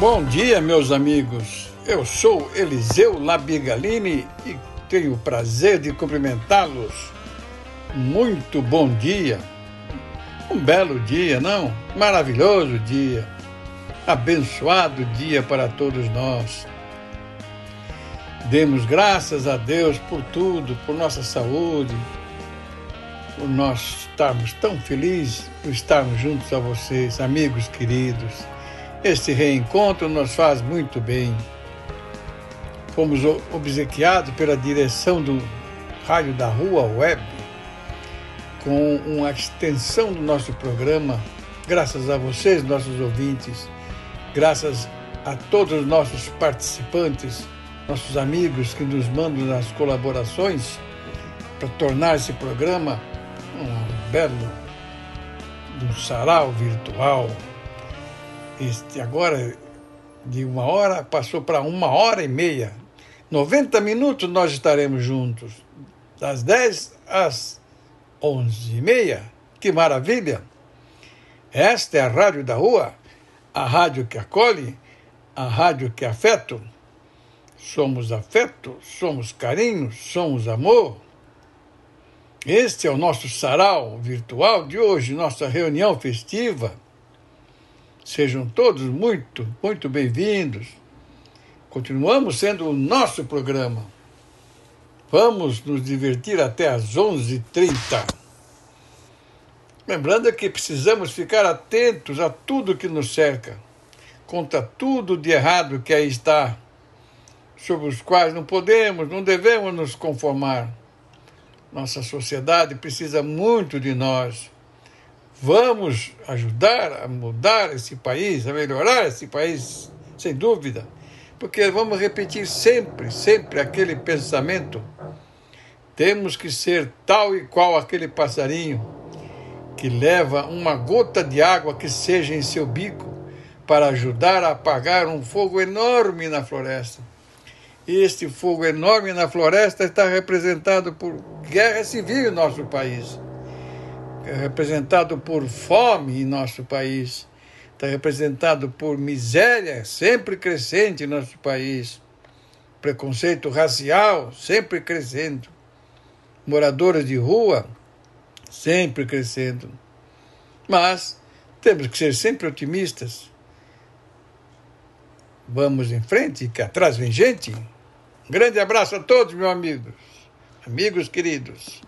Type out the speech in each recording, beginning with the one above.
Bom dia, meus amigos. Eu sou Eliseu Labigalini e tenho o prazer de cumprimentá-los. Muito bom dia. Um belo dia, não? Maravilhoso dia. Abençoado dia para todos nós. Demos graças a Deus por tudo, por nossa saúde, por nós estarmos tão felizes, por estarmos juntos a vocês, amigos queridos este reencontro nos faz muito bem. Fomos obsequiados pela direção do Rádio da Rua Web com uma extensão do nosso programa, graças a vocês, nossos ouvintes, graças a todos os nossos participantes, nossos amigos que nos mandam as colaborações para tornar esse programa um belo um sarau virtual este, agora de uma hora passou para uma hora e meia. 90 minutos nós estaremos juntos, das 10 às 11 e meia. Que maravilha! Esta é a Rádio da Rua, a rádio que acolhe, a rádio que afeto. Somos afeto, somos carinho, somos amor. Este é o nosso sarau virtual de hoje, nossa reunião festiva Sejam todos muito, muito bem-vindos. Continuamos sendo o nosso programa. Vamos nos divertir até às 11h30. Lembrando que precisamos ficar atentos a tudo que nos cerca, contra tudo de errado que aí está, sobre os quais não podemos, não devemos nos conformar. Nossa sociedade precisa muito de nós Vamos ajudar a mudar esse país, a melhorar esse país, sem dúvida, porque vamos repetir sempre, sempre aquele pensamento. Temos que ser tal e qual aquele passarinho que leva uma gota de água que seja em seu bico para ajudar a apagar um fogo enorme na floresta. Este fogo enorme na floresta está representado por guerra civil em nosso país representado por fome em nosso país, está representado por miséria sempre crescente em nosso país, preconceito racial sempre crescendo, moradores de rua sempre crescendo. Mas temos que ser sempre otimistas. Vamos em frente, que atrás vem gente. Um grande abraço a todos, meus amigos, amigos queridos.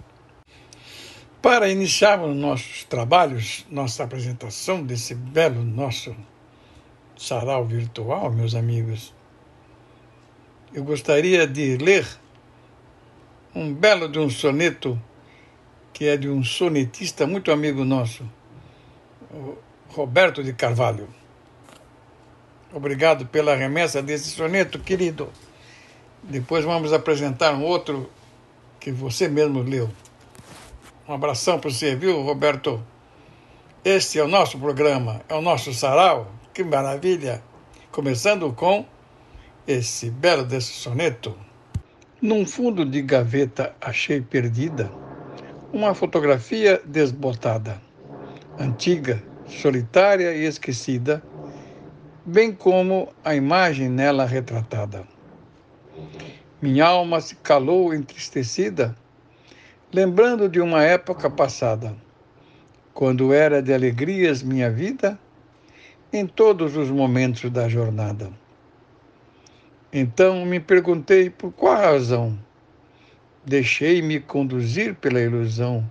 Para iniciarmos nossos trabalhos, nossa apresentação desse belo nosso sarau virtual, meus amigos, eu gostaria de ler um belo de um soneto que é de um sonetista muito amigo nosso, Roberto de Carvalho. Obrigado pela remessa desse soneto, querido. Depois vamos apresentar um outro que você mesmo leu. Um abração para você, viu, Roberto? Este é o nosso programa, é o nosso sarau. Que maravilha! Começando com esse belo desse soneto. Num fundo de gaveta achei perdida uma fotografia desbotada, antiga, solitária e esquecida, bem como a imagem nela retratada. Minha alma se calou entristecida lembrando de uma época passada, quando era de alegrias minha vida em todos os momentos da jornada. Então me perguntei por qual razão deixei-me conduzir pela ilusão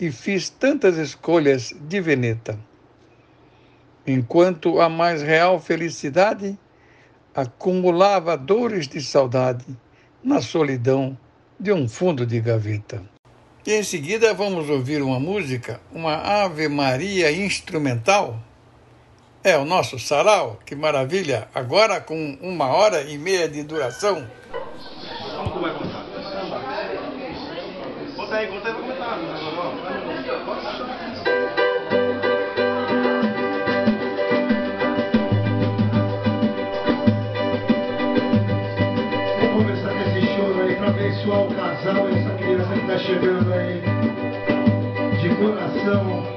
e fiz tantas escolhas de veneta. Enquanto a mais real felicidade acumulava dores de saudade na solidão de um fundo de gaveta. E em seguida vamos ouvir uma música, uma Ave Maria instrumental. É o nosso sarau, que maravilha! Agora com uma hora e meia de duração. Como tu vai contar? Conta aí, conta aí, vou comentar. Vamos começar com esse choro aí para abençoar o casal e essa criança que está chegando coração.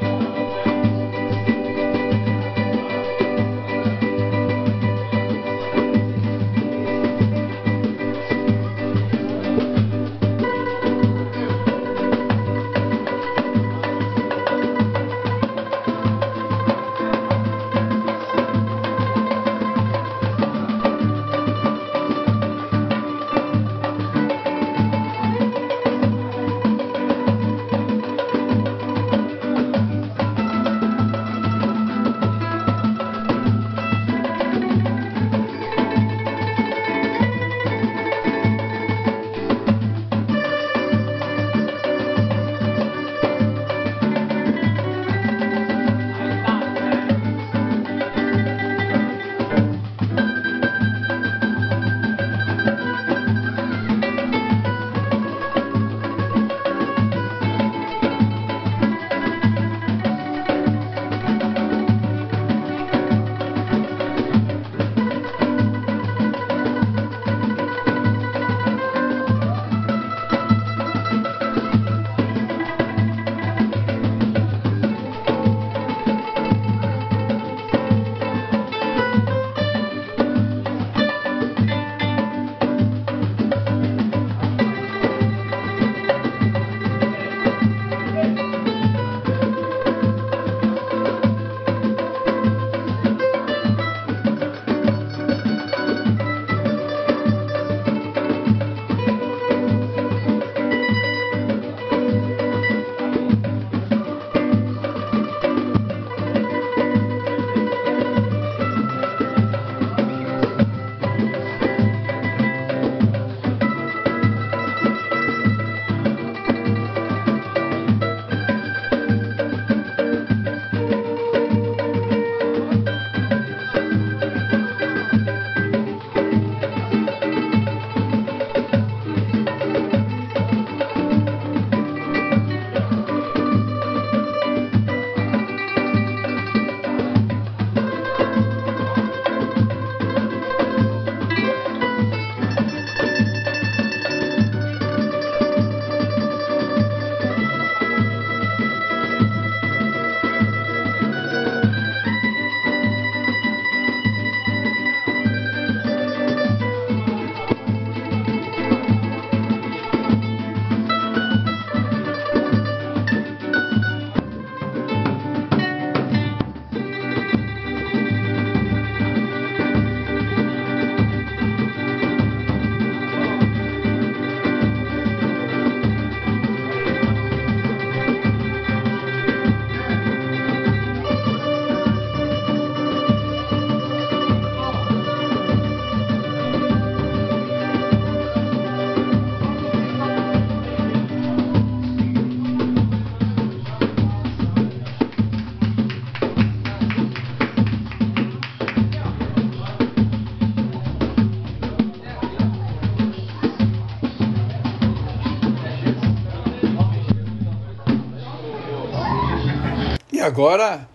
Agora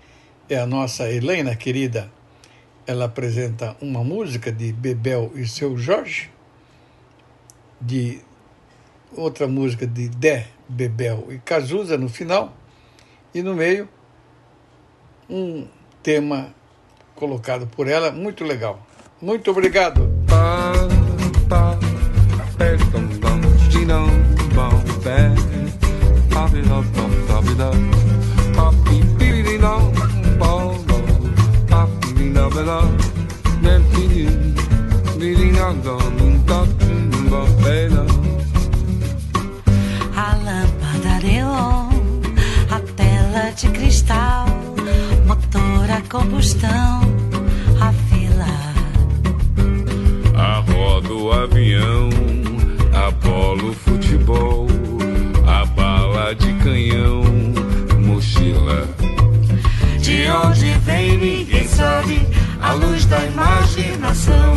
é a nossa Helena querida. Ela apresenta uma música de Bebel e seu Jorge, de outra música de Dé, Bebel e Cazuza no final, e no meio um tema colocado por ela muito legal. Muito obrigado. A lâmpada neon A tela de cristal Motor a combustão A fila. A roda do avião Apolo futebol A bala de canhão Mochila. De onde vem ninguém sabe luz da imaginação.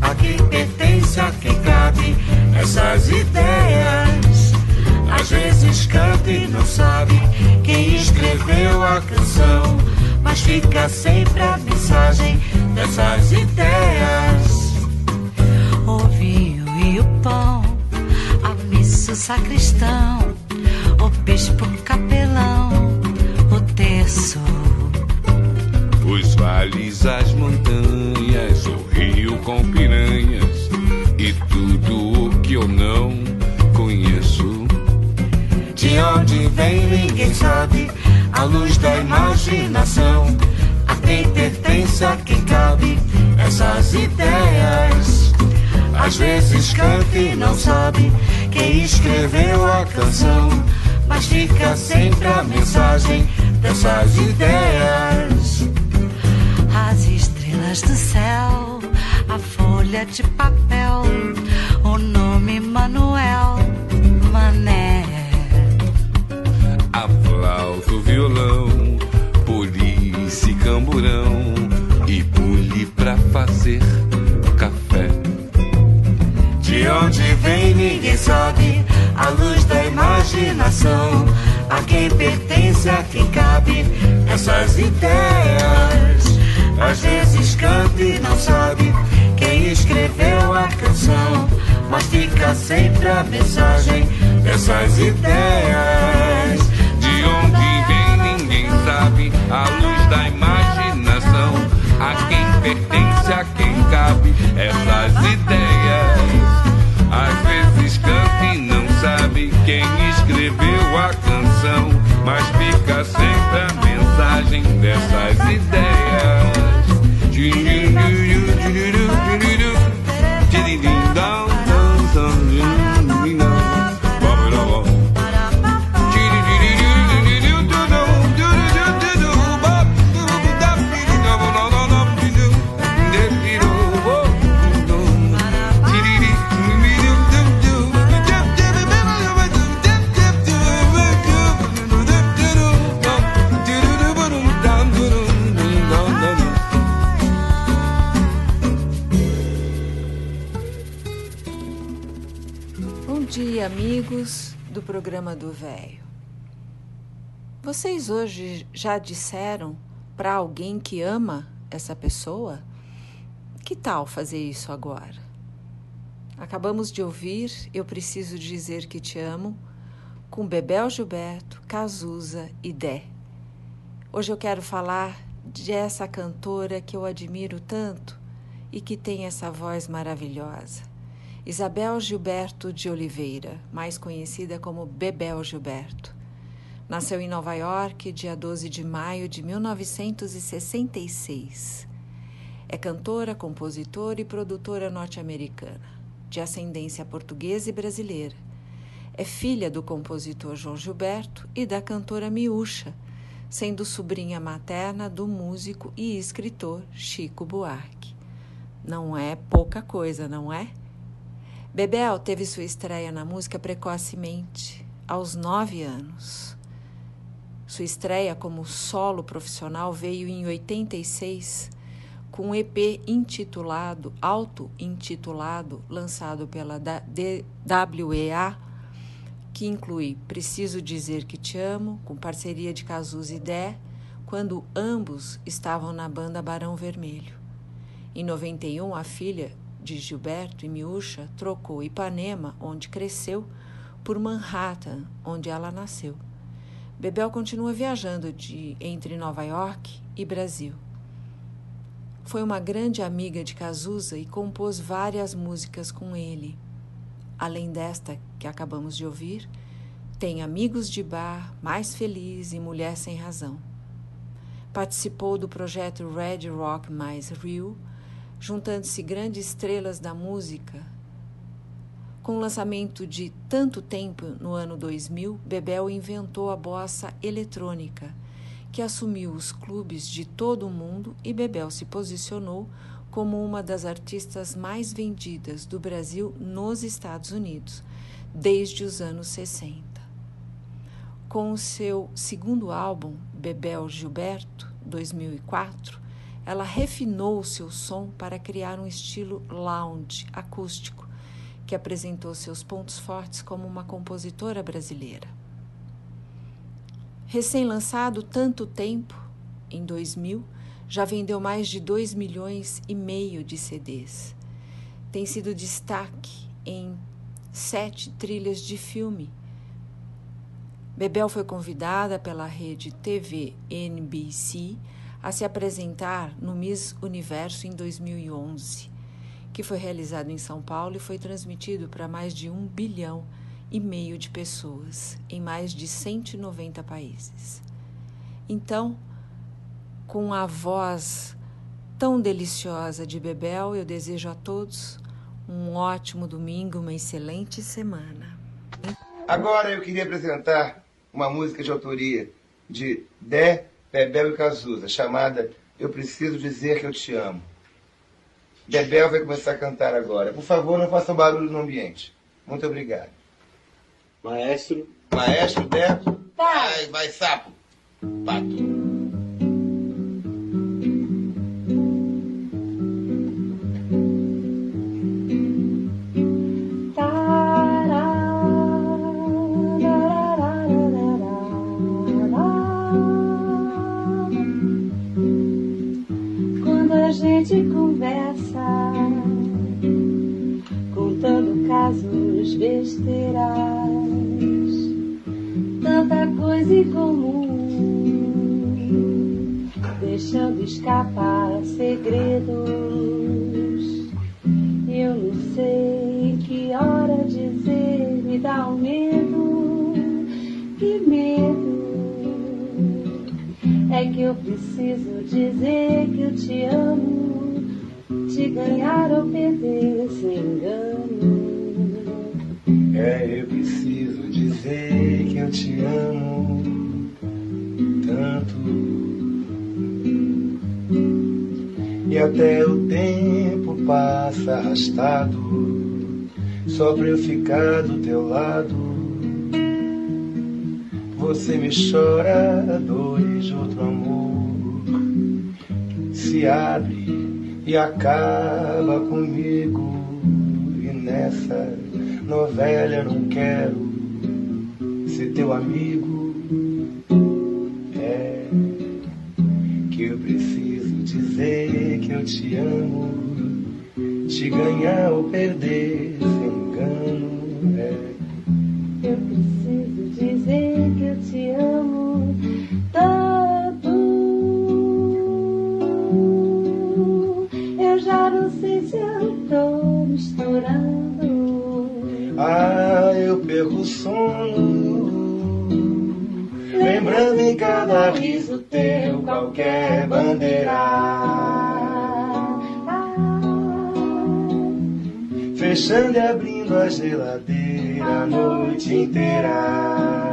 A quem pertence, a quem cabe essas ideias. Às vezes canta e não sabe quem escreveu a canção, mas fica sempre a mensagem dessas ideias. O vinho e o pão, a missa, o sacristão, o bispo, o capelão, o terço os vales, as montanhas, o rio com piranhas e tudo o que eu não conheço. De onde vem ninguém sabe, a luz da imaginação. A quem pertence, a quem cabe essas ideias. Às vezes canta e não sabe quem escreveu a canção, mas fica sempre a mensagem dessas ideias as estrelas do céu, a folha de papel, o nome Manuel Mané. A flauta, o violão, polícia e camburão, e pule pra fazer café. De onde vem ninguém sabe, a luz da imaginação, a quem pertence, a quem cabe essas ideias. Às vezes canta e não sabe quem escreveu a canção, mas fica sempre a mensagem dessas ideias. De onde vem ninguém sabe, a luz da imaginação, a quem pertence, a quem cabe essas ideias. Às vezes canta e não sabe quem escreveu a canção, mas fica sempre a mensagem dessas ideias. Vocês hoje já disseram para alguém que ama essa pessoa? Que tal fazer isso agora? Acabamos de ouvir Eu Preciso Dizer Que Te Amo com Bebel Gilberto, Cazuza e Dé. Hoje eu quero falar dessa cantora que eu admiro tanto e que tem essa voz maravilhosa. Isabel Gilberto de Oliveira, mais conhecida como Bebel Gilberto. Nasceu em Nova York, dia 12 de maio de 1966. É cantora, compositora e produtora norte-americana, de ascendência portuguesa e brasileira. É filha do compositor João Gilberto e da cantora Miúcha, sendo sobrinha materna do músico e escritor Chico Buarque. Não é pouca coisa, não é? Bebel teve sua estreia na música precocemente, aos nove anos. Sua estreia como solo profissional veio em 86, com um EP intitulado, auto-intitulado, lançado pela WEA, que inclui Preciso Dizer Que Te Amo, com parceria de Cazus e Dé, quando ambos estavam na banda Barão Vermelho. Em 91, a filha de Gilberto e Miúcha trocou Ipanema, onde cresceu, por Manhattan, onde ela nasceu. Bebel continua viajando de entre Nova York e Brasil. Foi uma grande amiga de Cazuza e compôs várias músicas com ele. Além desta que acabamos de ouvir, tem Amigos de Bar, Mais Feliz e Mulher Sem Razão. Participou do projeto Red Rock Mais Rio, juntando-se grandes estrelas da música. Com o lançamento de Tanto Tempo no ano 2000, Bebel inventou a bossa eletrônica, que assumiu os clubes de todo o mundo e Bebel se posicionou como uma das artistas mais vendidas do Brasil nos Estados Unidos, desde os anos 60. Com o seu segundo álbum, Bebel Gilberto, 2004, ela refinou seu som para criar um estilo lounge acústico, que apresentou seus pontos fortes como uma compositora brasileira. Recém-lançado Tanto Tempo, em 2000, já vendeu mais de 2 milhões e meio de CDs. Tem sido destaque em sete trilhas de filme. Bebel foi convidada pela rede TV NBC a se apresentar no Miss Universo em 2011, que foi realizado em São Paulo e foi transmitido para mais de um bilhão e meio de pessoas em mais de 190 países. Então, com a voz tão deliciosa de Bebel, eu desejo a todos um ótimo domingo, uma excelente semana. Agora eu queria apresentar uma música de autoria de Dé, Bebel e Cazuza, chamada Eu Preciso Dizer Que Eu Te Amo. Bebel vai começar a cantar agora. Por favor, não façam barulho no ambiente. Muito obrigado. Maestro. Maestro, Dé. Vai, vai, sapo. Pato. Casos, besteiras, tanta coisa em comum, deixando escapar segredos. Eu não sei que hora dizer, me dá um medo, que medo. É que eu preciso dizer que eu te amo, te ganhar ou perder sem engano. É, eu preciso dizer que eu te amo tanto. E até o tempo passa arrastado, só pra eu ficar do teu lado. Você me chora dores de outro amor, se abre e acaba comigo. E nessa eu não quero ser teu amigo. É que eu preciso dizer que eu te amo, te ganhar ou perder sem engano. É. Eu preciso dizer que eu te amo tanto. Eu já não sei se eu tô misturando. Ah, eu perco o sono. Lembrando em cada riso teu qualquer bandeira. Fechando e abrindo a geladeira a noite inteira.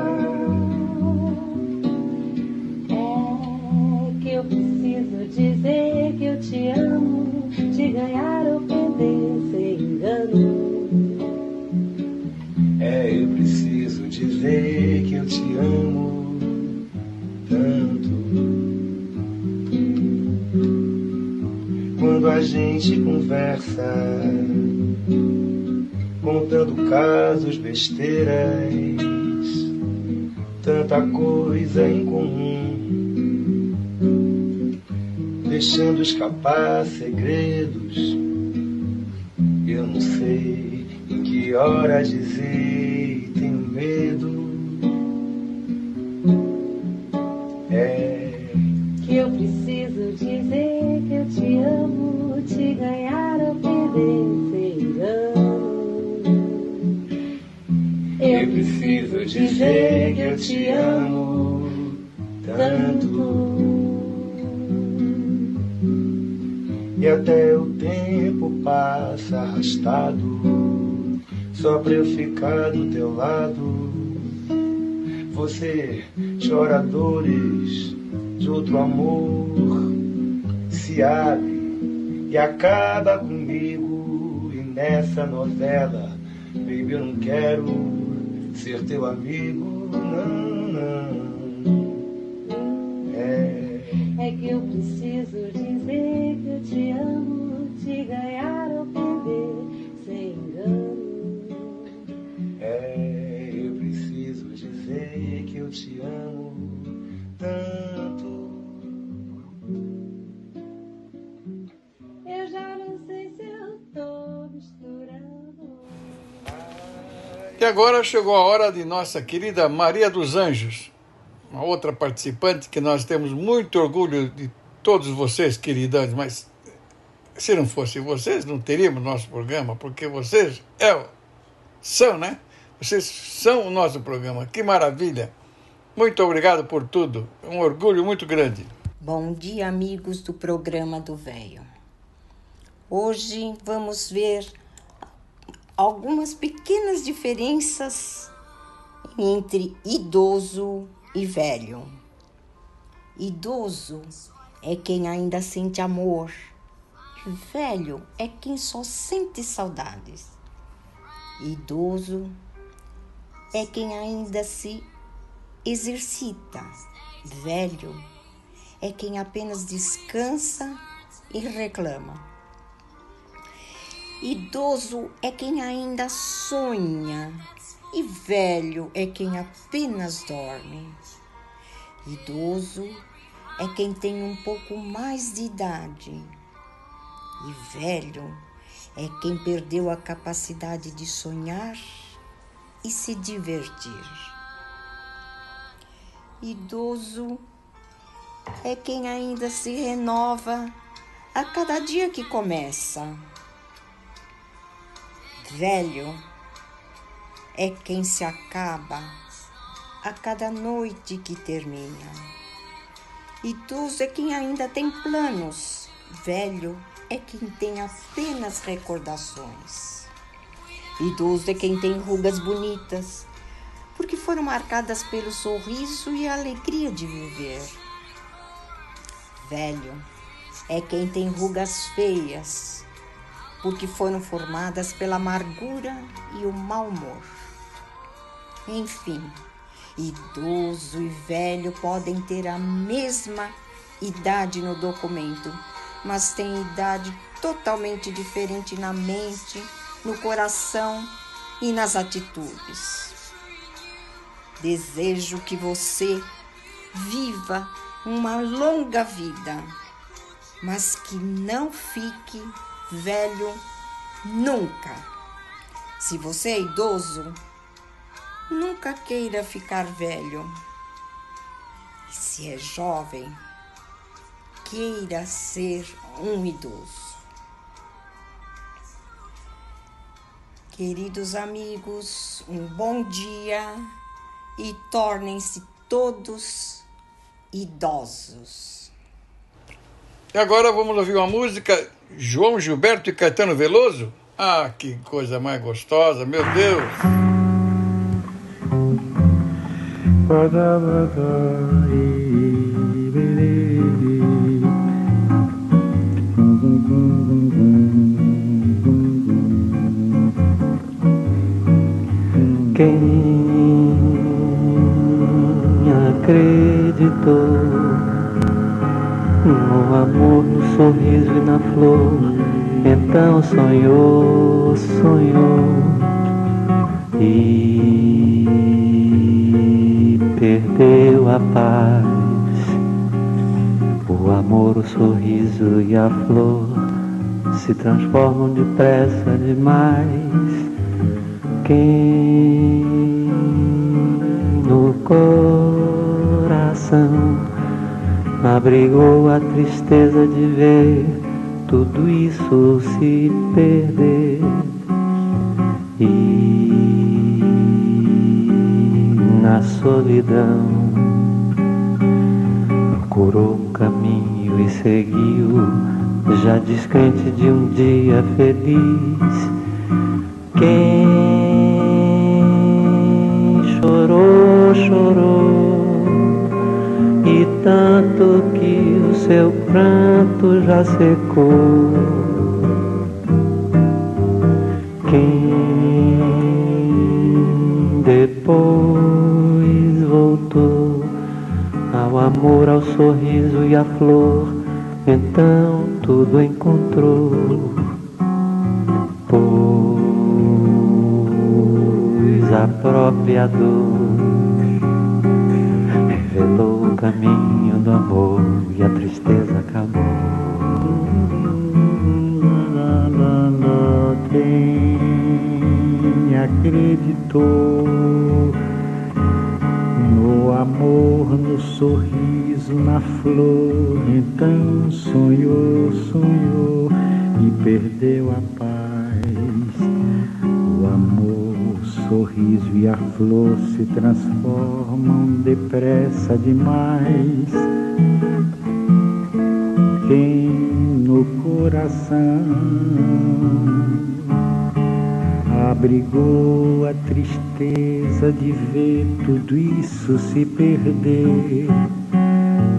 A gente conversa, contando casos, besteiras, tanta coisa em comum, deixando escapar segredos. Eu não sei em que hora dizer tenho medo. É, Que eu preciso dizer que eu te amo, te ganhar ou perder sem engano. eu preciso dizer que eu te amo tanto. E até o tempo passa arrastado, só pra eu ficar do teu lado. Você choradores oradores de outro amor se abre e acaba comigo. E nessa novela baby eu não quero ser teu amigo não não. É, é que eu preciso dizer que eu te amo te ganhar ou perder sem engano. É te amo tanto. Eu já não sei se eu tô misturando. E agora chegou a hora de nossa querida Maria dos Anjos, uma outra participante que nós temos muito orgulho de todos vocês, queridas, mas se não fossem vocês, não teríamos nosso programa, porque vocês é, são, né? Vocês são o nosso programa. Que maravilha! Muito obrigado por tudo. É um orgulho muito grande. Bom dia, amigos do programa do Velho. Hoje vamos ver algumas pequenas diferenças entre idoso e velho. Idoso é quem ainda sente amor. Velho é quem só sente saudades. Idoso é quem ainda se exercita. Velho é quem apenas descansa e reclama. Idoso é quem ainda sonha e velho é quem apenas dorme. Idoso é quem tem um pouco mais de idade e velho é quem perdeu a capacidade de sonhar e se divertir. Idoso é quem ainda se renova a cada dia que começa. Velho é quem se acaba a cada noite que termina. Idoso é quem ainda tem planos. Velho é quem tem apenas recordações. Idoso é quem tem rugas bonitas, porque foram marcadas pelo sorriso e a alegria de viver. Velho é quem tem rugas feias, porque foram formadas pela amargura e o mau humor. Enfim, idoso e velho podem ter a mesma idade no documento, mas têm idade totalmente diferente na mente, no coração e nas atitudes. Desejo que você viva uma longa vida, mas que não fique velho nunca. Se você é idoso, nunca queira ficar velho. E se é jovem, queira ser um idoso. Queridos amigos, um bom dia e tornem-se todos idosos. E agora vamos ouvir uma música João Gilberto e Caetano Veloso? Ah, que coisa mais gostosa, meu Deus! Quem acreditou no amor, no sorriso e na flor, então sonhou, sonhou e perdeu a paz. O amor, o sorriso e a flor se transformam depressa demais quem abrigou a tristeza de ver tudo isso se perder. E na solidão procurou um caminho e seguiu já descrente de um dia feliz. Quem chorou, chorou, tanto que o seu pranto já secou. Quem depois voltou ao amor, ao sorriso e à flor, então tudo encontrou. Pois a própria dor revelou o caminho do amor e a tristeza acabou. Quem acreditou no amor, no sorriso, na flor, então sonhou, sonhou e perdeu a paz. Sorriso e a flor se transformam depressa demais. Quem no coração abrigou a tristeza de ver tudo isso se perder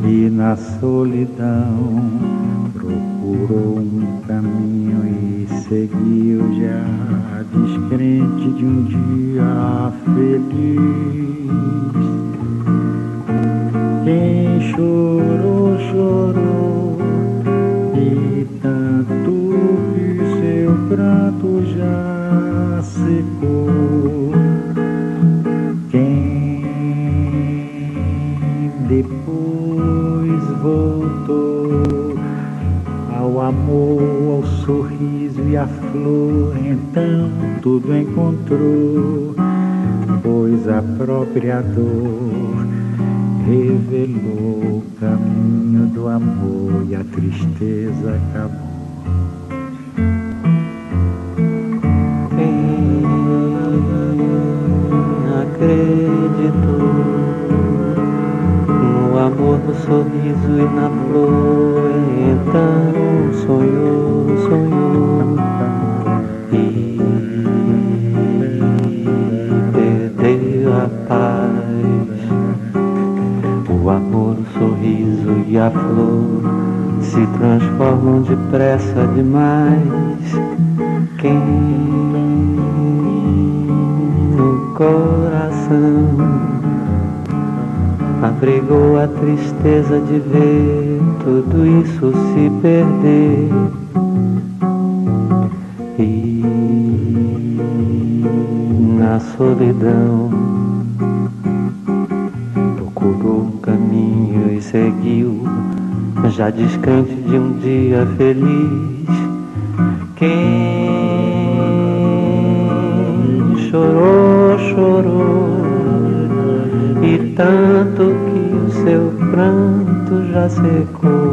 e na solidão procurou um caminho seguiu já descrente de um dia feliz. Quem chorou, chorou e tanto que seu pranto já secou. Quem depois voltou ao amor, à flor, então tudo encontrou, pois a própria dor revelou o caminho do amor e a tristeza acabou. acreditou no amor, no sorriso e na flor. Então sonhou, sonhou e a flor se transformam depressa demais. Quem coração abrigou a tristeza de ver tudo isso se perder. E na solidão já descrente de um dia feliz. Quem chorou, chorou, e tanto que o seu pranto já secou.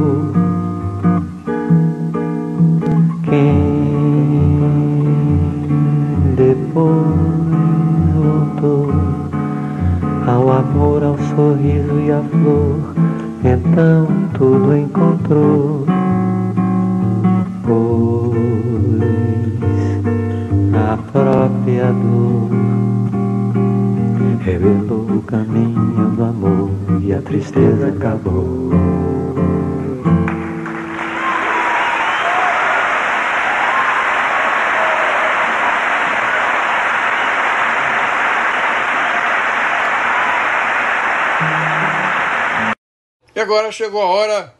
Agora chegou a hora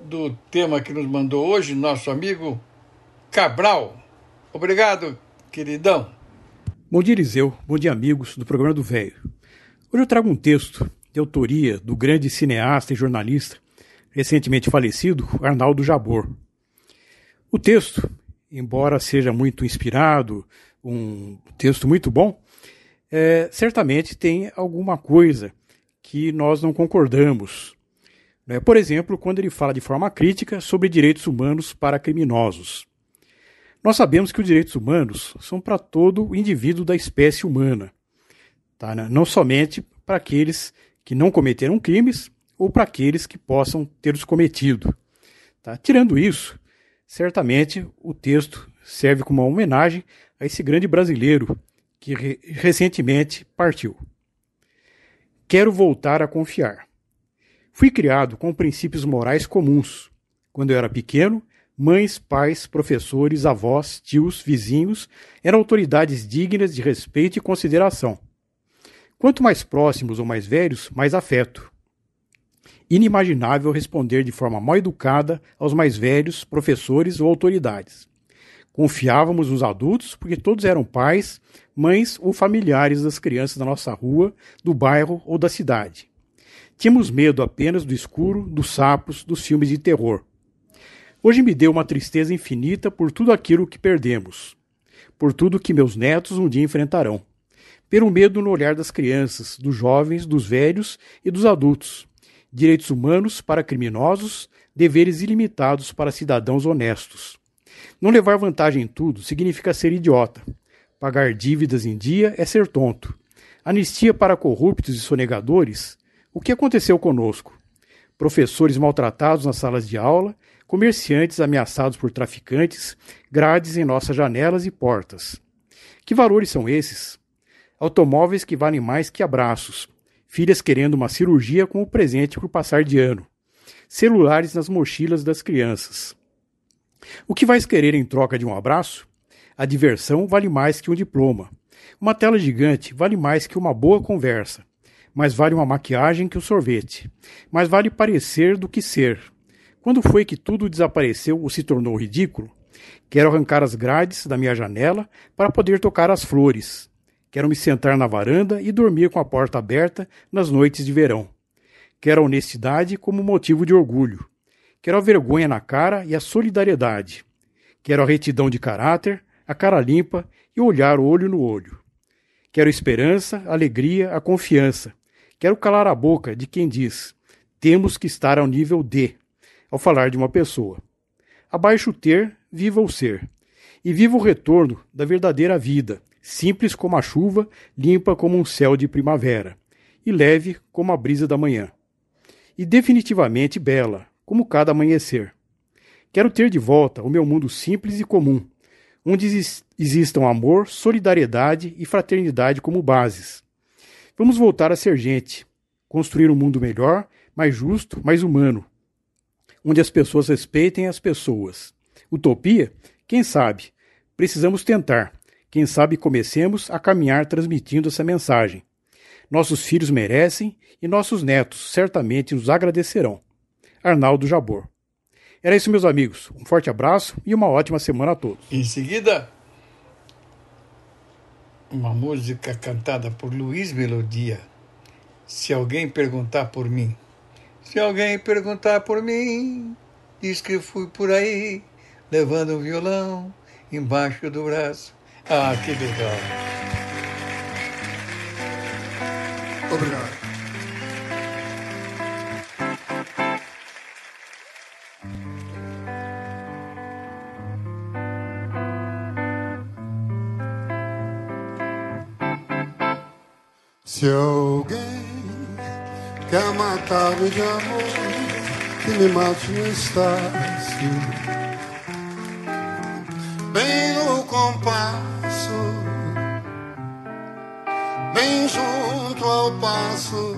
do tema que nos mandou hoje nosso amigo Cabral. Obrigado, queridão. Bom dia, Eliseu. Bom dia, amigos do programa do Velho. Hoje eu trago um texto de autoria do grande cineasta e jornalista, recentemente falecido, Arnaldo Jabor. O texto, embora seja muito inspirado, um texto muito bom, é, certamente tem alguma coisa que nós não concordamos. Né? Por exemplo, quando ele fala de forma crítica sobre direitos humanos para criminosos. Nós sabemos que os direitos humanos são para todo o indivíduo da espécie humana, tá? Né? não somente para aqueles que não cometeram crimes ou para aqueles que possam ter os cometido. Tá? Tirando isso, certamente o texto serve como uma homenagem a esse grande brasileiro que re recentemente partiu. Quero voltar a confiar. Fui criado com princípios morais comuns. Quando eu era pequeno, Mães, pais, professores, avós, tios, vizinhos eram autoridades dignas de respeito e consideração. Quanto mais próximos ou mais velhos, mais afeto. Inimaginável responder de forma mal educada aos mais velhos, professores ou autoridades. Confiávamos nos adultos porque todos eram pais, mães ou familiares das crianças da nossa rua, do bairro ou da cidade. Tínhamos medo apenas do escuro, dos sapos, dos filmes de terror. Hoje me deu uma tristeza infinita por tudo aquilo que perdemos, por tudo que meus netos um dia enfrentarão, pelo medo no olhar das crianças, dos jovens, dos velhos e dos adultos, direitos humanos para criminosos, deveres ilimitados para cidadãos honestos. Não levar vantagem em tudo significa ser idiota. Pagar dívidas em dia é ser tonto. Anistia para corruptos e sonegadores? O que aconteceu conosco? Professores maltratados nas salas de aula, comerciantes ameaçados por traficantes, grades em nossas janelas e portas. Que valores são esses? Automóveis que valem mais que abraços, filhas querendo uma cirurgia como presente por passar de ano, celulares nas mochilas das crianças. O que vais querer em troca de um abraço? A diversão vale mais que um diploma. Uma tela gigante vale mais que uma boa conversa. Mais vale uma maquiagem que o um sorvete. Mais vale parecer do que ser. Quando foi que tudo desapareceu ou se tornou ridículo? Quero arrancar as grades da minha janela para poder tocar as flores. Quero me sentar na varanda e dormir com a porta aberta nas noites de verão. Quero a honestidade como motivo de orgulho. Quero a vergonha na cara e a solidariedade. Quero a retidão de caráter, a cara limpa e olhar olho no olho. Quero esperança, alegria, a confiança. Quero calar a boca de quem diz: temos que estar ao nível D, ao falar de uma pessoa. Abaixo o ter, viva o ser. E viva o retorno da verdadeira vida, simples como a chuva, limpa como um céu de primavera, e leve como a brisa da manhã. E definitivamente bela, como cada amanhecer. Quero ter de volta o meu mundo simples e comum, onde existam amor, solidariedade e fraternidade como bases. Vamos voltar a ser gente, construir um mundo melhor, mais justo, mais humano, onde as pessoas respeitem as pessoas. Utopia? Quem sabe? Precisamos tentar. Quem sabe comecemos a caminhar transmitindo essa mensagem. Nossos filhos merecem e nossos netos certamente nos agradecerão. Arnaldo Jabor. Era isso, meus amigos. Um forte abraço e uma ótima semana a todos. Em seguida, uma música cantada por Luiz Melodia. Se alguém perguntar por mim. Se alguém perguntar por mim, diz que fui por aí, levando um violão embaixo do braço. Ah, que legal. Obrigado. Se alguém quer matar-me de amor, que me mate no estácio, bem no compasso, bem junto ao passo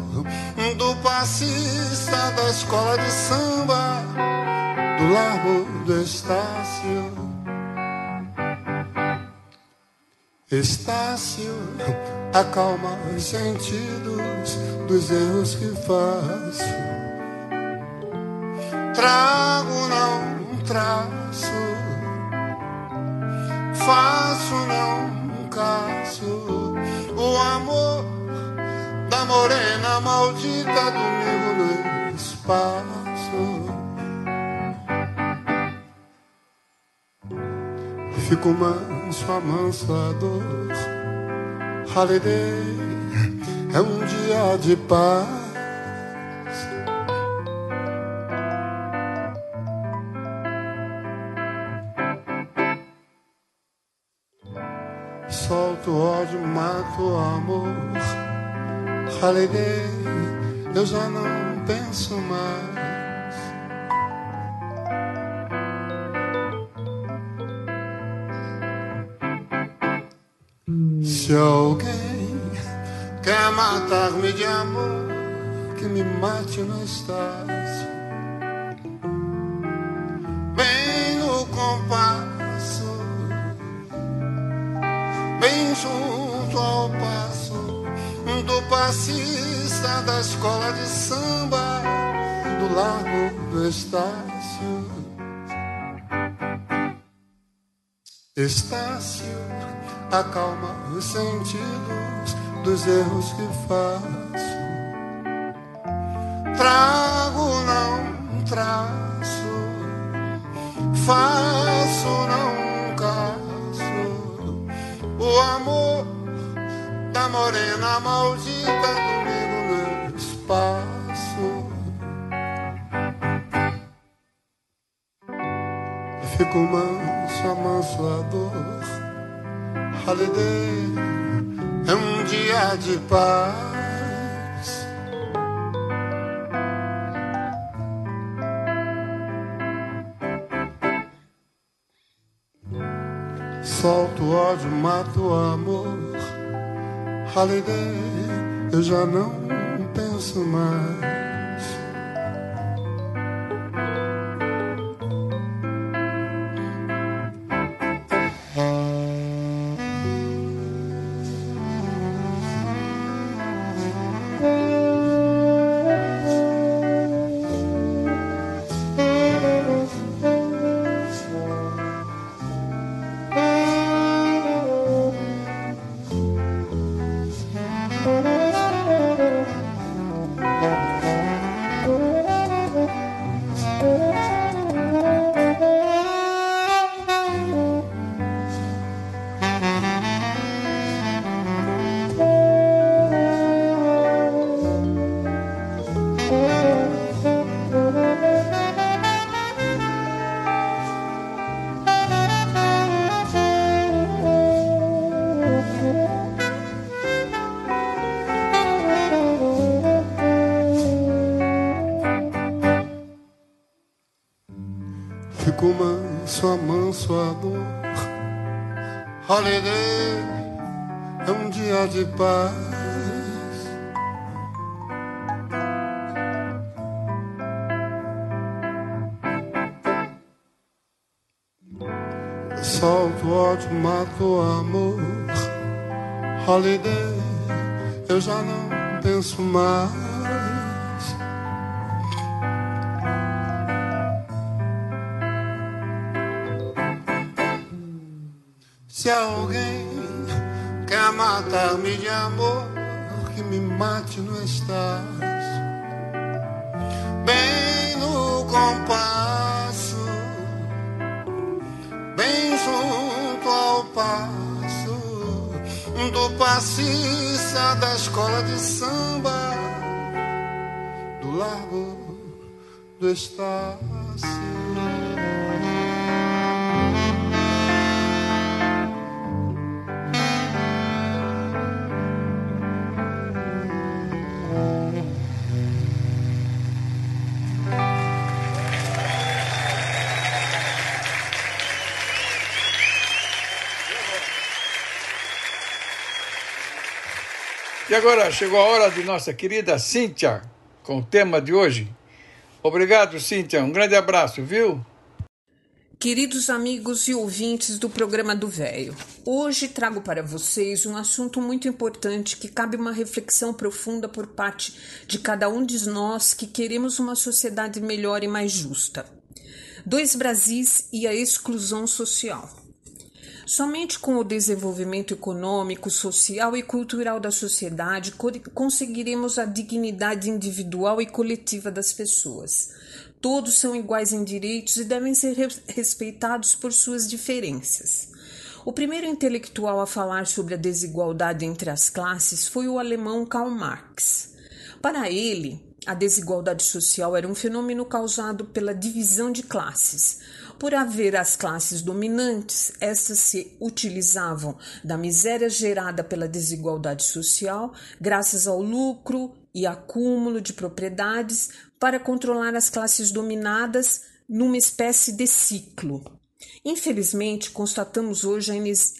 do passista da escola de samba, do largo do Estácio. Estácio acalma os sentidos dos erros que faço. Trago, não traço, faço, não caço. O amor da morena maldita domingo no espaço. Fico manso, amansador. Holiday é um dia de paz. Solto ódio, mato amor. Holiday, eu já não penso mais. Se alguém quer matar-me de amor, que me mate no estácio. Bem no compasso, bem junto ao passo do passista da escola de samba, do largo do Estácio. Estácio acalma os sentidos dos erros que faço. Trago, não traço, faço, não caço. O amor da morena maldita comigo no espaço. Fico manso, amanso a dor Holiday é um dia de paz. Solto ódio, mato amor. Holiday, eu já não penso mais. Holiday E agora chegou a hora de nossa querida Cíntia com o tema de hoje. Obrigado, Cíntia. Um grande abraço, viu? Queridos amigos e ouvintes do programa do Véio, hoje trago para vocês um assunto muito importante que cabe uma reflexão profunda por parte de cada um de nós que queremos uma sociedade melhor e mais justa. Dois Brasis e a exclusão social. Somente com o desenvolvimento econômico, social e cultural da sociedade conseguiremos a dignidade individual e coletiva das pessoas. Todos são iguais em direitos e devem ser respeitados por suas diferenças. O primeiro intelectual a falar sobre a desigualdade entre as classes foi o alemão Karl Marx. Para ele, a desigualdade social era um fenômeno causado pela divisão de classes. Por haver as classes dominantes, estas se utilizavam da miséria gerada pela desigualdade social, graças ao lucro e acúmulo de propriedades, para controlar as classes dominadas numa espécie de ciclo. Infelizmente, constatamos hoje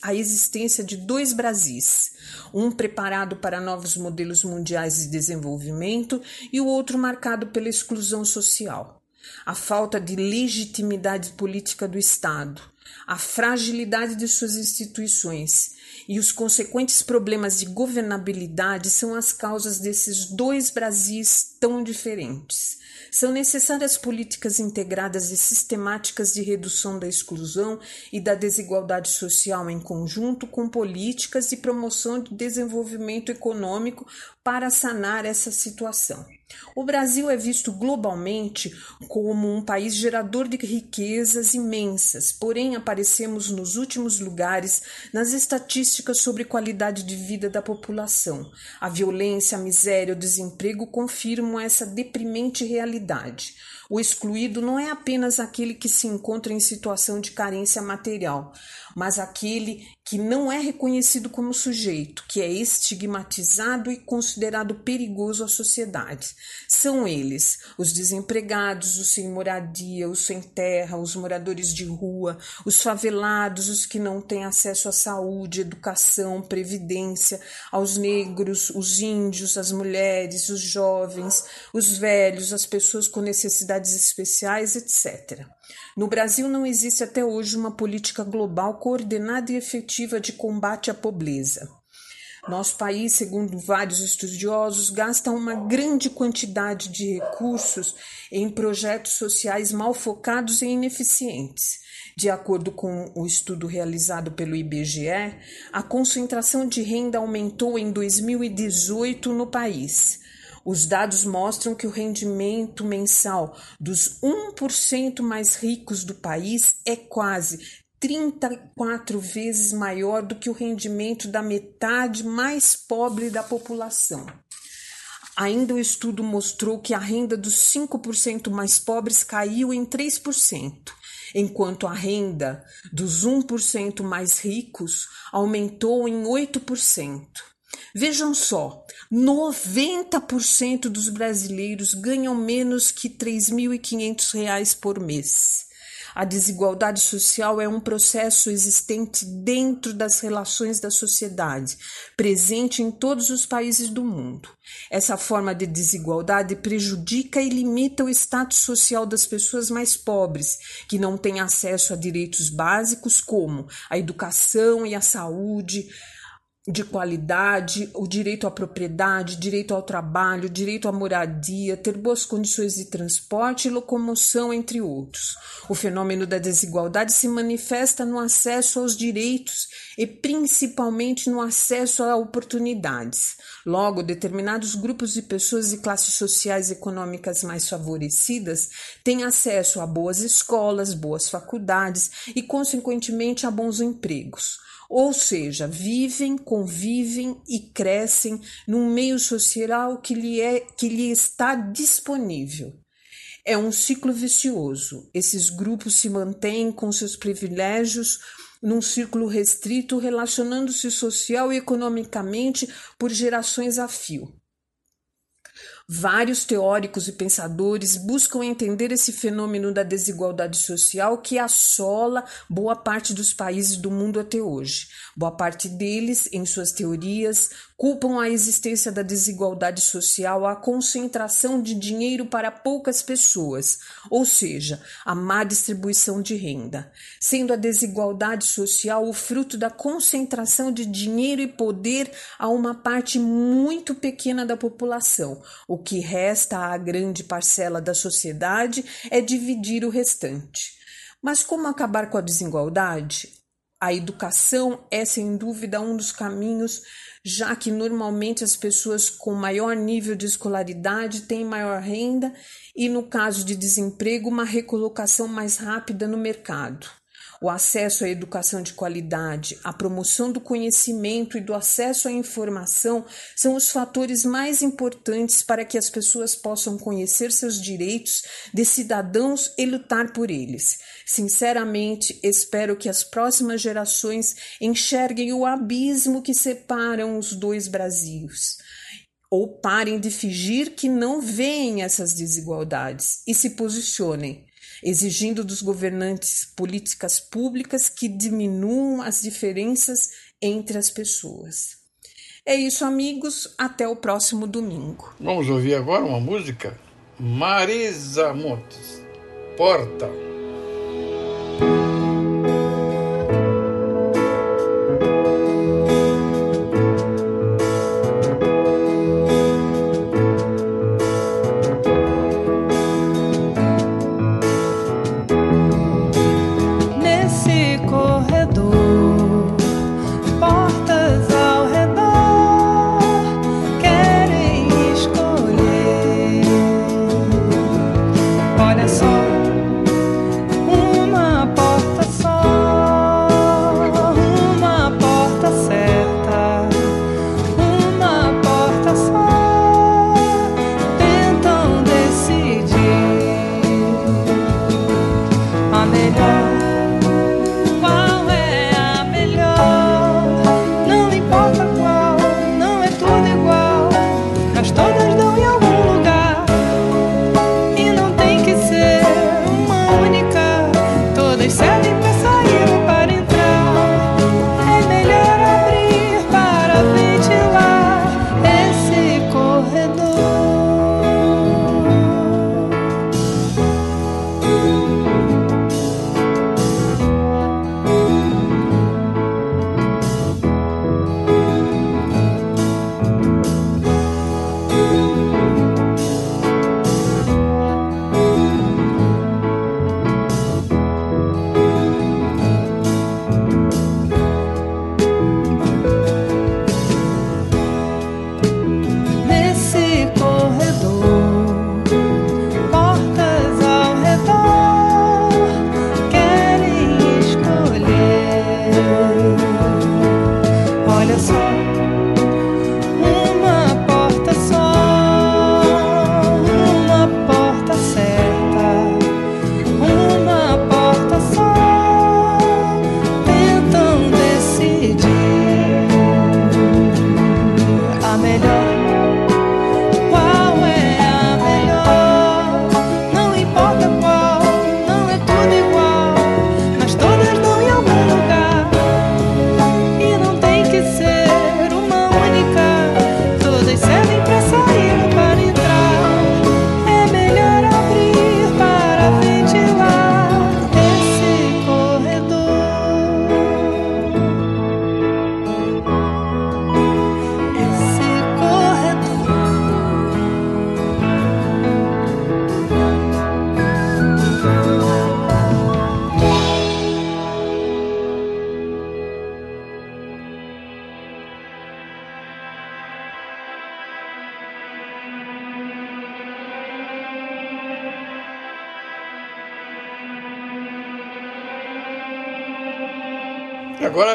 a existência de dois Brasis, um preparado para novos modelos mundiais de desenvolvimento e o outro marcado pela exclusão social. A falta de legitimidade política do Estado, a fragilidade de suas instituições e os consequentes problemas de governabilidade são as causas desses dois Brasis tão diferentes. São necessárias políticas integradas e sistemáticas de redução da exclusão e da desigualdade social em conjunto com políticas de promoção de desenvolvimento econômico para sanar essa situação. O Brasil é visto globalmente como um país gerador de riquezas imensas, porém aparecemos nos últimos lugares nas estatísticas sobre qualidade de vida da população. A violência, a miséria, o desemprego confirmam essa deprimente realidade. O excluído não é apenas aquele que se encontra em situação de carência material, mas aquele que não é reconhecido como sujeito, que é estigmatizado e considerado perigoso à sociedade. São eles os desempregados, os sem moradia, os sem terra, os moradores de rua, os favelados, os que não têm acesso à saúde, educação, previdência, aos negros, os índios, as mulheres, os jovens, os velhos, as pessoas com necessidades especiais, etc. No Brasil não existe até hoje uma política global coordenada e efetiva de combate à pobreza. Nosso país, segundo vários estudiosos, gasta uma grande quantidade de recursos em projetos sociais mal focados e ineficientes. De acordo com o estudo realizado pelo IBGE, a concentração de renda aumentou em 2018 no país. Os dados mostram que o rendimento mensal dos 1% mais ricos do país é quase 34 vezes maior do que o rendimento da metade mais pobre da população. Ainda o estudo mostrou que a renda dos 5% mais pobres caiu em 3%, enquanto a renda dos 1% mais ricos aumentou em 8%. Vejam só, 90% dos brasileiros ganham menos que R$ 3.500 por mês. A desigualdade social é um processo existente dentro das relações da sociedade, presente em todos os países do mundo. Essa forma de desigualdade prejudica e limita o status social das pessoas mais pobres, que não têm acesso a direitos básicos como a educação e a saúde, de qualidade, o direito à propriedade, direito ao trabalho, direito à moradia, ter boas condições de transporte e locomoção, entre outros. O fenômeno da desigualdade se manifesta no acesso aos direitos e principalmente no acesso a oportunidades. Logo, determinados grupos de pessoas e classes sociais econômicas mais favorecidas têm acesso a boas escolas, boas faculdades e, consequentemente, a bons empregos ou seja, vivem, convivem e crescem num meio social que lhe, é, que lhe está disponível. É um ciclo vicioso. Esses grupos se mantêm com seus privilégios num círculo restrito, relacionando-se social e economicamente por gerações a fio. Vários teóricos e pensadores buscam entender esse fenômeno da desigualdade social que assola boa parte dos países do mundo até hoje. Boa parte deles, em suas teorias, culpam a existência da desigualdade social à concentração de dinheiro para poucas pessoas, ou seja, a má distribuição de renda, sendo a desigualdade social o fruto da concentração de dinheiro e poder a uma parte muito pequena da população. O que resta à grande parcela da sociedade é dividir o restante. Mas como acabar com a desigualdade? A educação é sem dúvida um dos caminhos já que normalmente as pessoas com maior nível de escolaridade têm maior renda e, no caso de desemprego, uma recolocação mais rápida no mercado o acesso à educação de qualidade, a promoção do conhecimento e do acesso à informação são os fatores mais importantes para que as pessoas possam conhecer seus direitos de cidadãos e lutar por eles. Sinceramente, espero que as próximas gerações enxerguem o abismo que separam os dois Brasis ou parem de fingir que não veem essas desigualdades e se posicionem exigindo dos governantes políticas públicas que diminuam as diferenças entre as pessoas. É isso, amigos. Até o próximo domingo. Vamos ouvir agora uma música? Marisa Montes, Porta.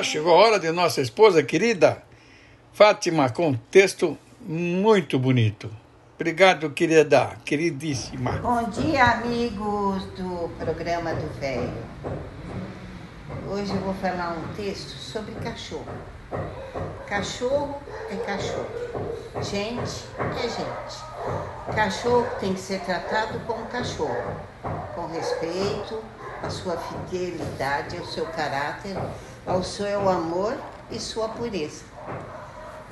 Chegou a hora de nossa esposa querida, Fátima, com um texto muito bonito. Obrigado, querida, queridíssima. Bom dia, amigos do programa do Velho. Hoje eu vou falar um texto sobre cachorro. Cachorro é cachorro, gente é gente. Cachorro tem que ser tratado como cachorro, com respeito à sua fidelidade, ao seu caráter, ao seu amor e sua pureza.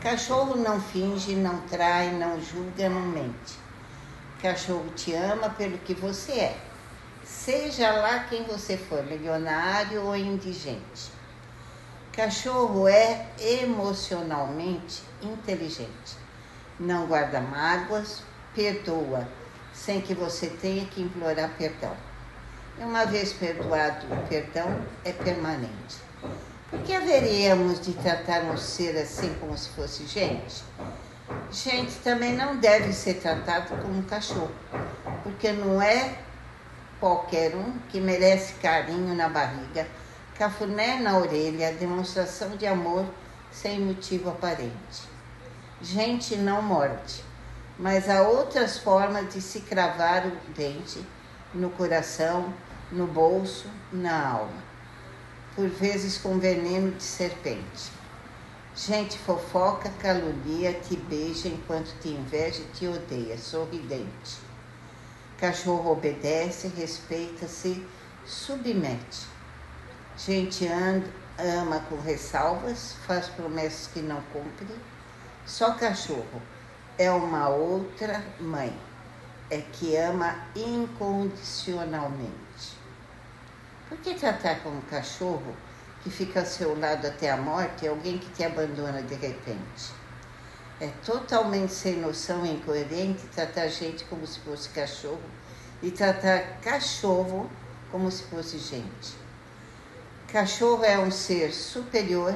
Cachorro não finge, não trai, não julga, não mente. Cachorro te ama pelo que você é, seja lá quem você for, milionário ou indigente. Cachorro é emocionalmente inteligente. Não guarda mágoas, perdoa, sem que você tenha que implorar perdão. Uma vez perdoado, o perdão é permanente. Por que haveríamos de tratar um ser assim como se fosse gente? Gente também não deve ser tratado como um cachorro, porque não é qualquer um que merece carinho na barriga cafuné na orelha, demonstração de amor sem motivo aparente. Gente não morde, mas há outras formas de se cravar o dente no coração, no bolso, na alma, por vezes com veneno de serpente. Gente fofoca, calunia, te beija enquanto te inveja e te odeia, sorridente. Cachorro obedece, respeita-se, submete. Gente ama com ressalvas, faz promessas que não cumpre. Só cachorro é uma outra mãe, é que ama incondicionalmente. Por que tratar como cachorro que fica ao seu lado até a morte é alguém que te abandona de repente? É totalmente sem noção e incoerente tratar gente como se fosse cachorro e tratar cachorro como se fosse gente. Cachorro é um ser superior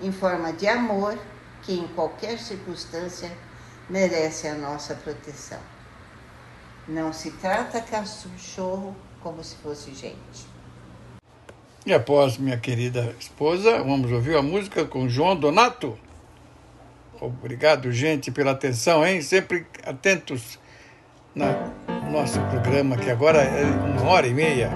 em forma de amor que, em qualquer circunstância, merece a nossa proteção. Não se trata cachorro como se fosse gente. E após minha querida esposa, vamos ouvir a música com João Donato. Obrigado, gente, pela atenção, hein? Sempre atentos no nosso programa, que agora é uma hora e meia.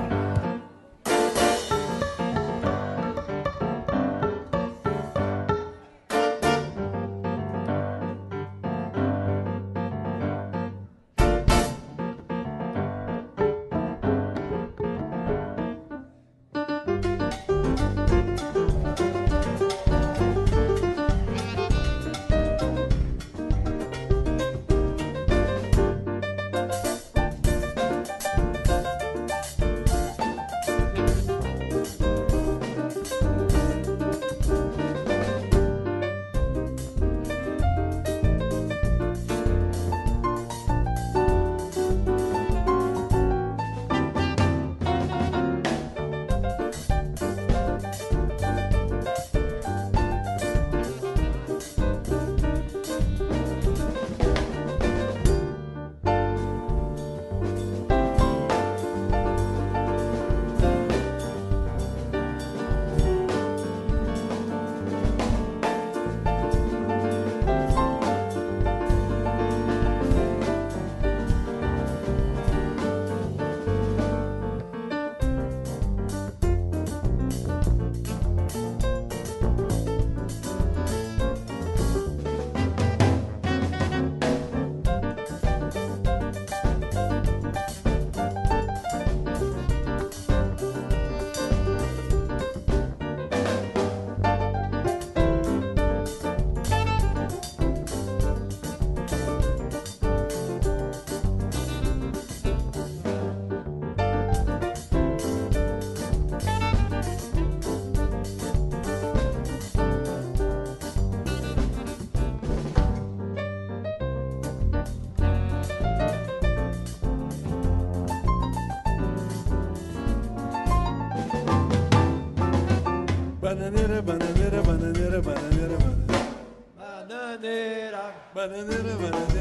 Bananana, bananana.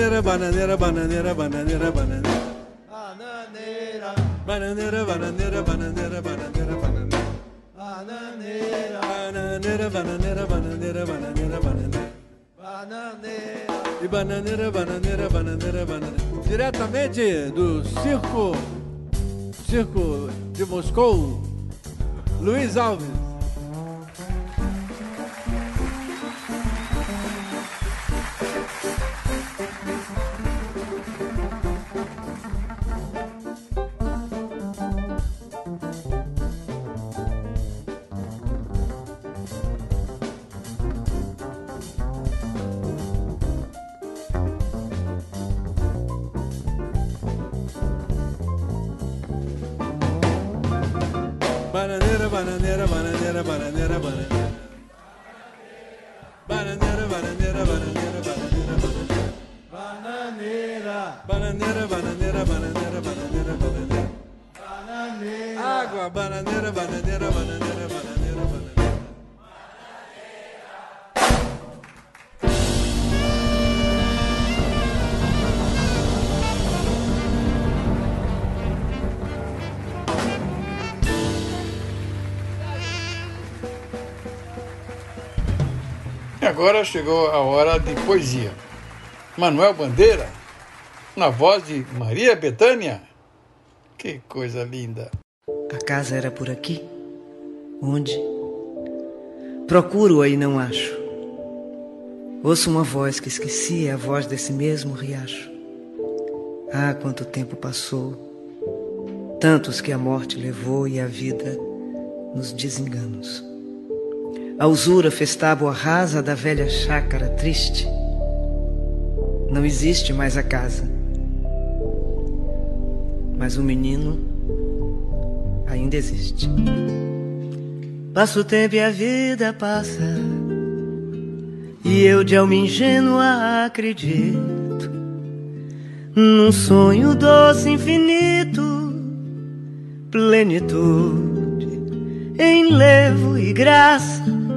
Bananeira, bananeira, bananeira, bananeira, bananeira. Bananeira, bananeira, bananeira, bananeira, bananeira. Bananeira, bananeira, bananeira, bananeira, bananeira. E bananeira, bananeira, bananeira, bananeira. Diretamente do circo, circo de Moscou, Luiz Alves. Bananeira, bananeira, bananeira, bananeira, bananeira. Bananeira, bananeira, bananeira, bananeira, bananeira. Bananeira. Bananeira, bananeira, bananeira, bananeira, bananeira. Bananeira. Água, bananeira, bananeira, bananeira, bananeira, agora chegou a hora de poesia. Manuel Bandeira, na voz de Maria Bethânia. Que coisa linda. A casa era por aqui? Onde? Procuro-a e não acho. Ouço uma voz que esqueci, é a voz desse mesmo riacho. Ah, quanto tempo passou! Tantos que a morte levou e a vida nos desenganos. A usura fez tábua rasa da velha chácara triste. Não existe mais a casa. Mas o menino ainda existe. Passa o tempo e a vida passa. E eu de alma ingênua acredito num sonho doce infinito, plenitude em levo e graça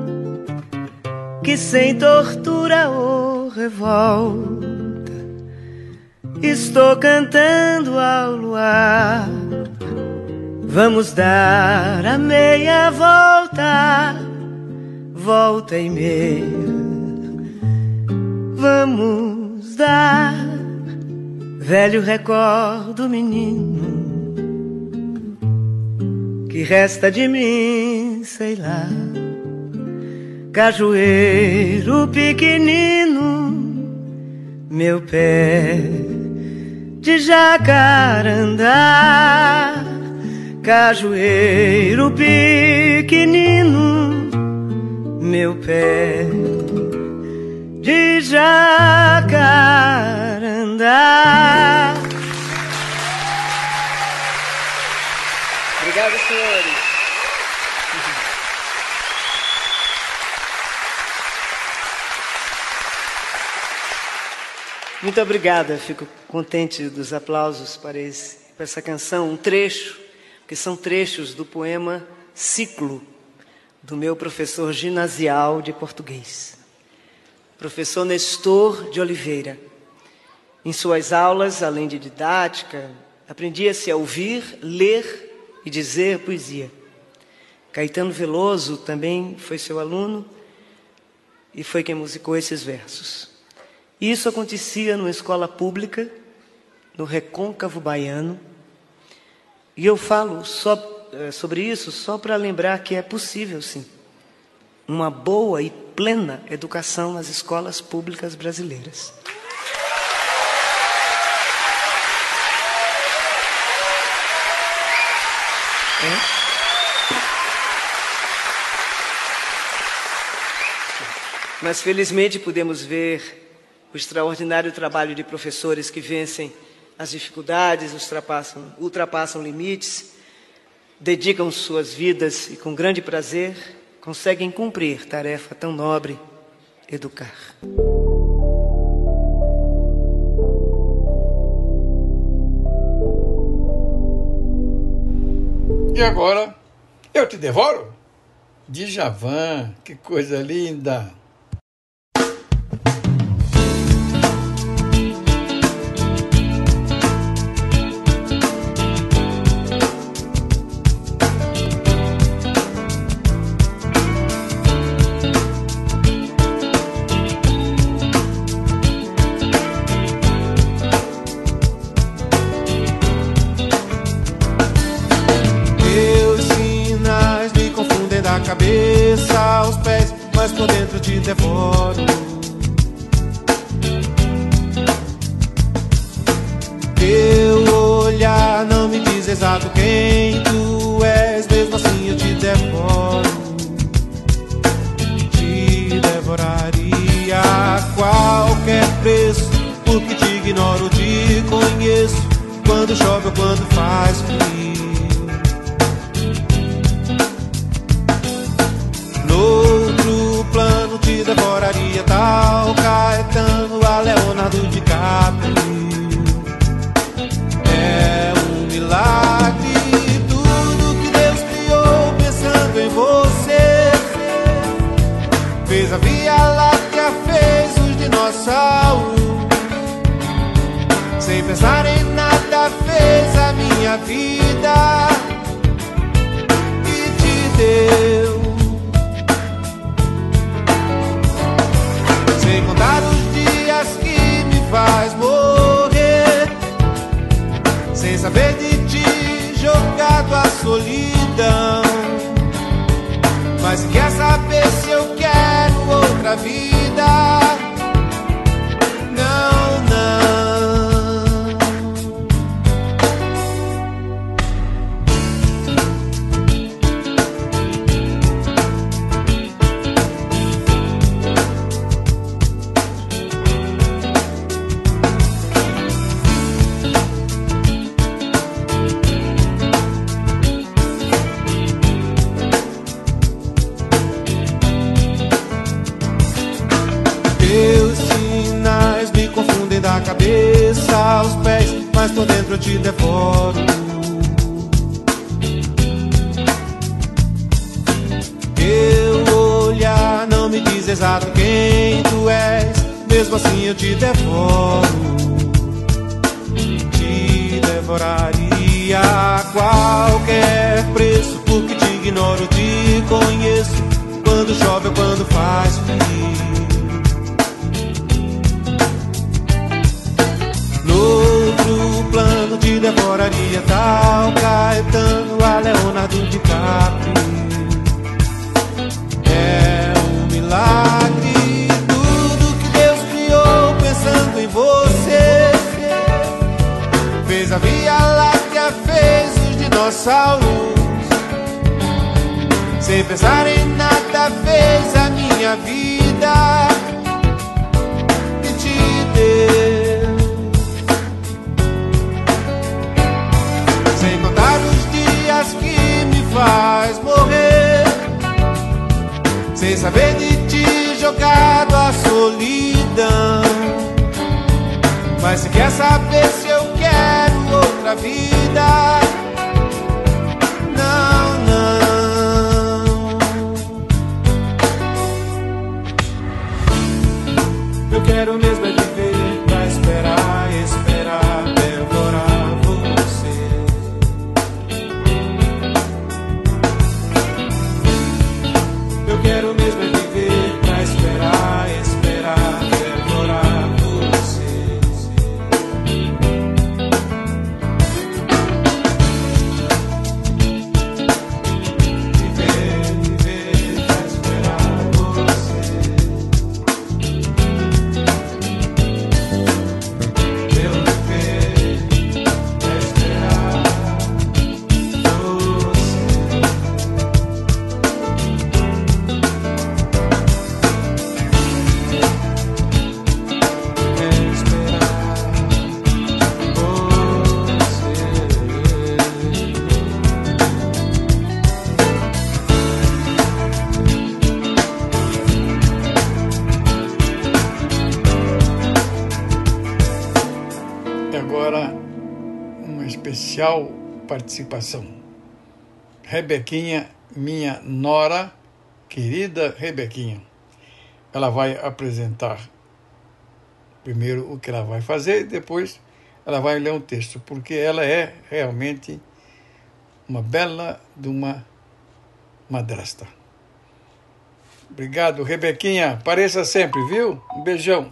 que sem tortura ou revolta estou cantando ao luar. Vamos dar a meia volta, volta e meia. Vamos dar velho recordo, menino. Que resta de mim, sei lá cajueiro pequenino, meu pé de jacarandá, cajueiro pequenino, meu pé de jacarandá. Obrigado, senhores. Muito obrigada, fico contente dos aplausos para, esse, para essa canção, um trecho, que são trechos do poema Ciclo, do meu professor ginasial de português, professor Nestor de Oliveira. Em suas aulas, além de didática, aprendia-se a ouvir, ler e dizer poesia. Caetano Veloso também foi seu aluno e foi quem musicou esses versos. Isso acontecia numa escola pública, no recôncavo baiano. E eu falo só, eh, sobre isso só para lembrar que é possível, sim, uma boa e plena educação nas escolas públicas brasileiras. É. Mas felizmente podemos ver o extraordinário trabalho de professores que vencem as dificuldades, ultrapassam, ultrapassam limites, dedicam suas vidas e, com grande prazer, conseguem cumprir tarefa tão nobre: educar. E agora, eu te devoro? Djavan, que coisa linda! Participação. Rebequinha, minha nora, querida Rebequinha. Ela vai apresentar primeiro o que ela vai fazer e depois ela vai ler um texto, porque ela é realmente uma bela de uma madrasta. Obrigado, Rebequinha. Apareça sempre, viu? Um beijão.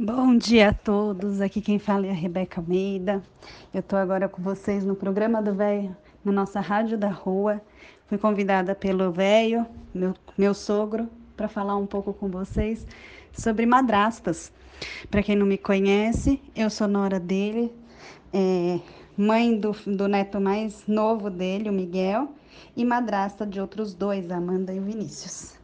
Bom dia a todos. Aqui quem fala é a Rebeca Almeida. Eu estou agora com vocês no programa do Velho, na nossa Rádio da Rua. Fui convidada pelo Velho, meu, meu sogro, para falar um pouco com vocês sobre madrastas. Para quem não me conhece, eu sou nora dele, é, mãe do, do neto mais novo dele, o Miguel, e madrasta de outros dois, a Amanda e o Vinícius.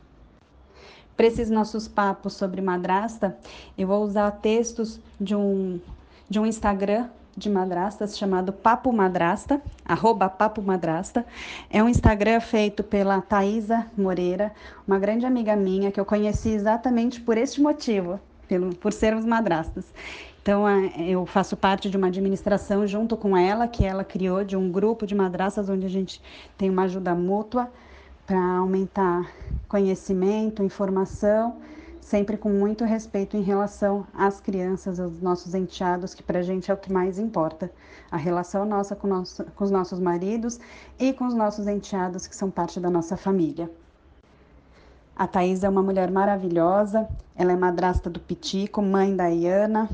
Para esses nossos papos sobre madrasta, eu vou usar textos de um, de um Instagram de madrastas chamado Papo Madrasta, arroba Papo Madrasta. É um Instagram feito pela Thaisa Moreira, uma grande amiga minha que eu conheci exatamente por este motivo, pelo, por sermos madrastas. Então, eu faço parte de uma administração junto com ela, que ela criou, de um grupo de madraças, onde a gente tem uma ajuda mútua para aumentar conhecimento, informação, sempre com muito respeito em relação às crianças, aos nossos enteados, que para a gente é o que mais importa. A relação nossa com, nosso, com os nossos maridos e com os nossos enteados, que são parte da nossa família. A Thais é uma mulher maravilhosa, ela é madrasta do Pitico, mãe da Iana,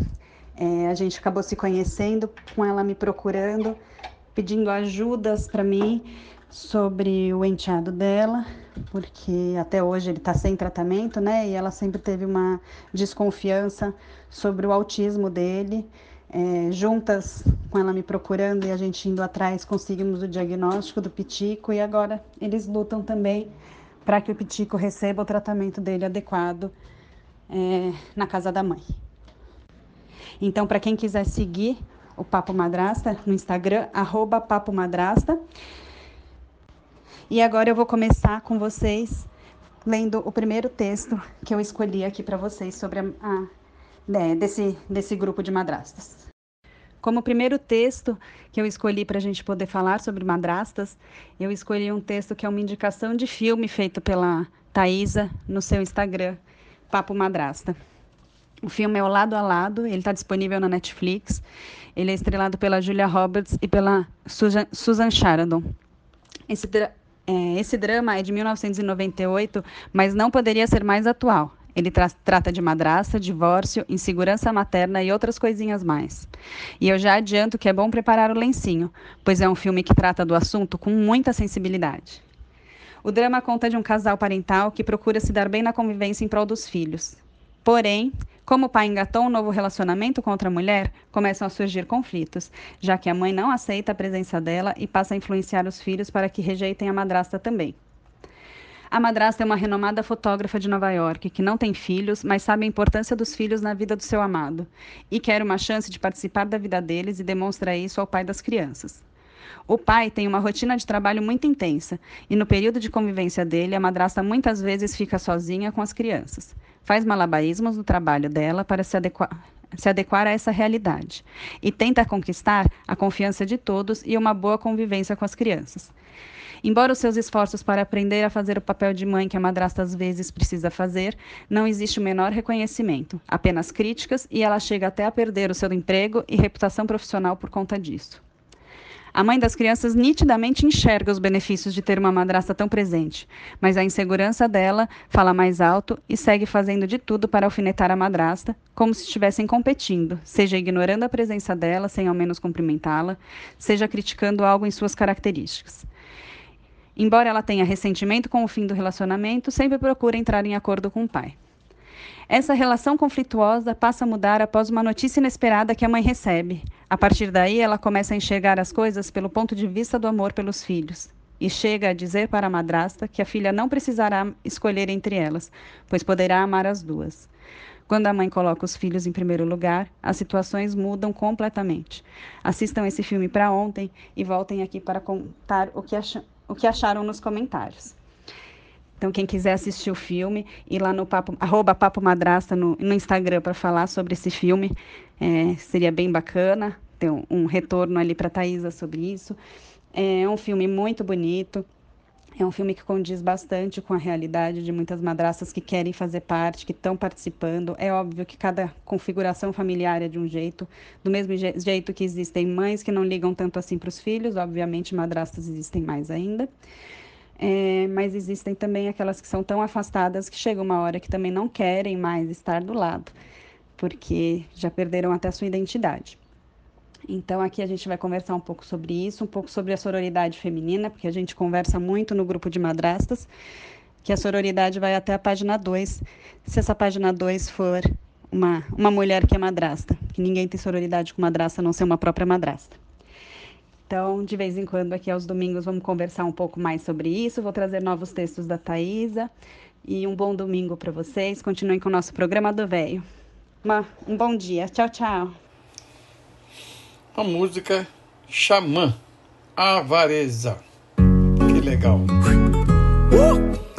é, a gente acabou se conhecendo, com ela me procurando, pedindo ajudas para mim sobre o enteado dela, porque até hoje ele está sem tratamento, né? E ela sempre teve uma desconfiança sobre o autismo dele. É, juntas com ela me procurando e a gente indo atrás, conseguimos o diagnóstico do pitico e agora eles lutam também para que o pitico receba o tratamento dele adequado é, na casa da mãe. Então, para quem quiser seguir o Papo Madrasta no Instagram, arroba Papo Madrasta. E agora eu vou começar com vocês lendo o primeiro texto que eu escolhi aqui para vocês sobre a, a né, desse, desse grupo de madrastas. Como primeiro texto que eu escolhi para a gente poder falar sobre madrastas, eu escolhi um texto que é uma indicação de filme feito pela Thaisa no seu Instagram, Papo Madrasta. O filme é o Lado a Lado, ele está disponível na Netflix. Ele é estrelado pela Julia Roberts e pela Susan, Susan. Esse, esse drama é de 1998, mas não poderia ser mais atual. Ele tra trata de madrasta, divórcio, insegurança materna e outras coisinhas mais. E eu já adianto que é bom preparar o lencinho, pois é um filme que trata do assunto com muita sensibilidade. O drama conta de um casal parental que procura se dar bem na convivência em prol dos filhos. Porém, como o pai engatou um novo relacionamento com outra mulher, começam a surgir conflitos, já que a mãe não aceita a presença dela e passa a influenciar os filhos para que rejeitem a madrasta também. A madrasta é uma renomada fotógrafa de Nova York que não tem filhos, mas sabe a importância dos filhos na vida do seu amado e quer uma chance de participar da vida deles e demonstra isso ao pai das crianças. O pai tem uma rotina de trabalho muito intensa e no período de convivência dele, a madrasta muitas vezes fica sozinha com as crianças faz malabarismos no trabalho dela para se adequar, se adequar a essa realidade e tenta conquistar a confiança de todos e uma boa convivência com as crianças. Embora os seus esforços para aprender a fazer o papel de mãe que a madrasta às vezes precisa fazer, não existe o menor reconhecimento, apenas críticas e ela chega até a perder o seu emprego e reputação profissional por conta disso. A mãe das crianças nitidamente enxerga os benefícios de ter uma madrasta tão presente, mas a insegurança dela fala mais alto e segue fazendo de tudo para alfinetar a madrasta, como se estivessem competindo, seja ignorando a presença dela sem ao menos cumprimentá-la, seja criticando algo em suas características. Embora ela tenha ressentimento com o fim do relacionamento, sempre procura entrar em acordo com o pai. Essa relação conflituosa passa a mudar após uma notícia inesperada que a mãe recebe. A partir daí, ela começa a enxergar as coisas pelo ponto de vista do amor pelos filhos. E chega a dizer para a madrasta que a filha não precisará escolher entre elas, pois poderá amar as duas. Quando a mãe coloca os filhos em primeiro lugar, as situações mudam completamente. Assistam esse filme para ontem e voltem aqui para contar o que, o que acharam nos comentários. Então, quem quiser assistir o filme, ir lá no papo, arroba Papo Madrasta no, no Instagram para falar sobre esse filme, é, seria bem bacana ter um, um retorno ali para a Thaisa sobre isso. É um filme muito bonito, é um filme que condiz bastante com a realidade de muitas madrastas que querem fazer parte, que estão participando. É óbvio que cada configuração familiar é de um jeito, do mesmo je jeito que existem mães que não ligam tanto assim para os filhos, obviamente madrastas existem mais ainda. É, mas existem também aquelas que são tão afastadas que chega uma hora que também não querem mais estar do lado, porque já perderam até a sua identidade. Então, aqui a gente vai conversar um pouco sobre isso, um pouco sobre a sororidade feminina, porque a gente conversa muito no grupo de madrastas, que a sororidade vai até a página 2, se essa página 2 for uma, uma mulher que é madrasta, que ninguém tem sororidade com madrasta a não ser uma própria madrasta. Então, de vez em quando, aqui aos domingos, vamos conversar um pouco mais sobre isso. Vou trazer novos textos da Thaisa. E um bom domingo para vocês. Continuem com o nosso programa do Velho. Um bom dia. Tchau, tchau a música Xamã, Avareza. Que legal. Uh!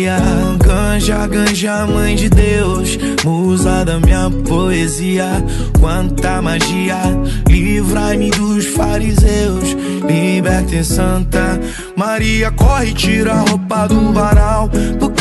Maria, ganja, ganja, mãe de Deus, musa da minha poesia, quanta magia, livrai-me dos fariseus, libertem Santa. Maria, corre, tira a roupa do varal, porque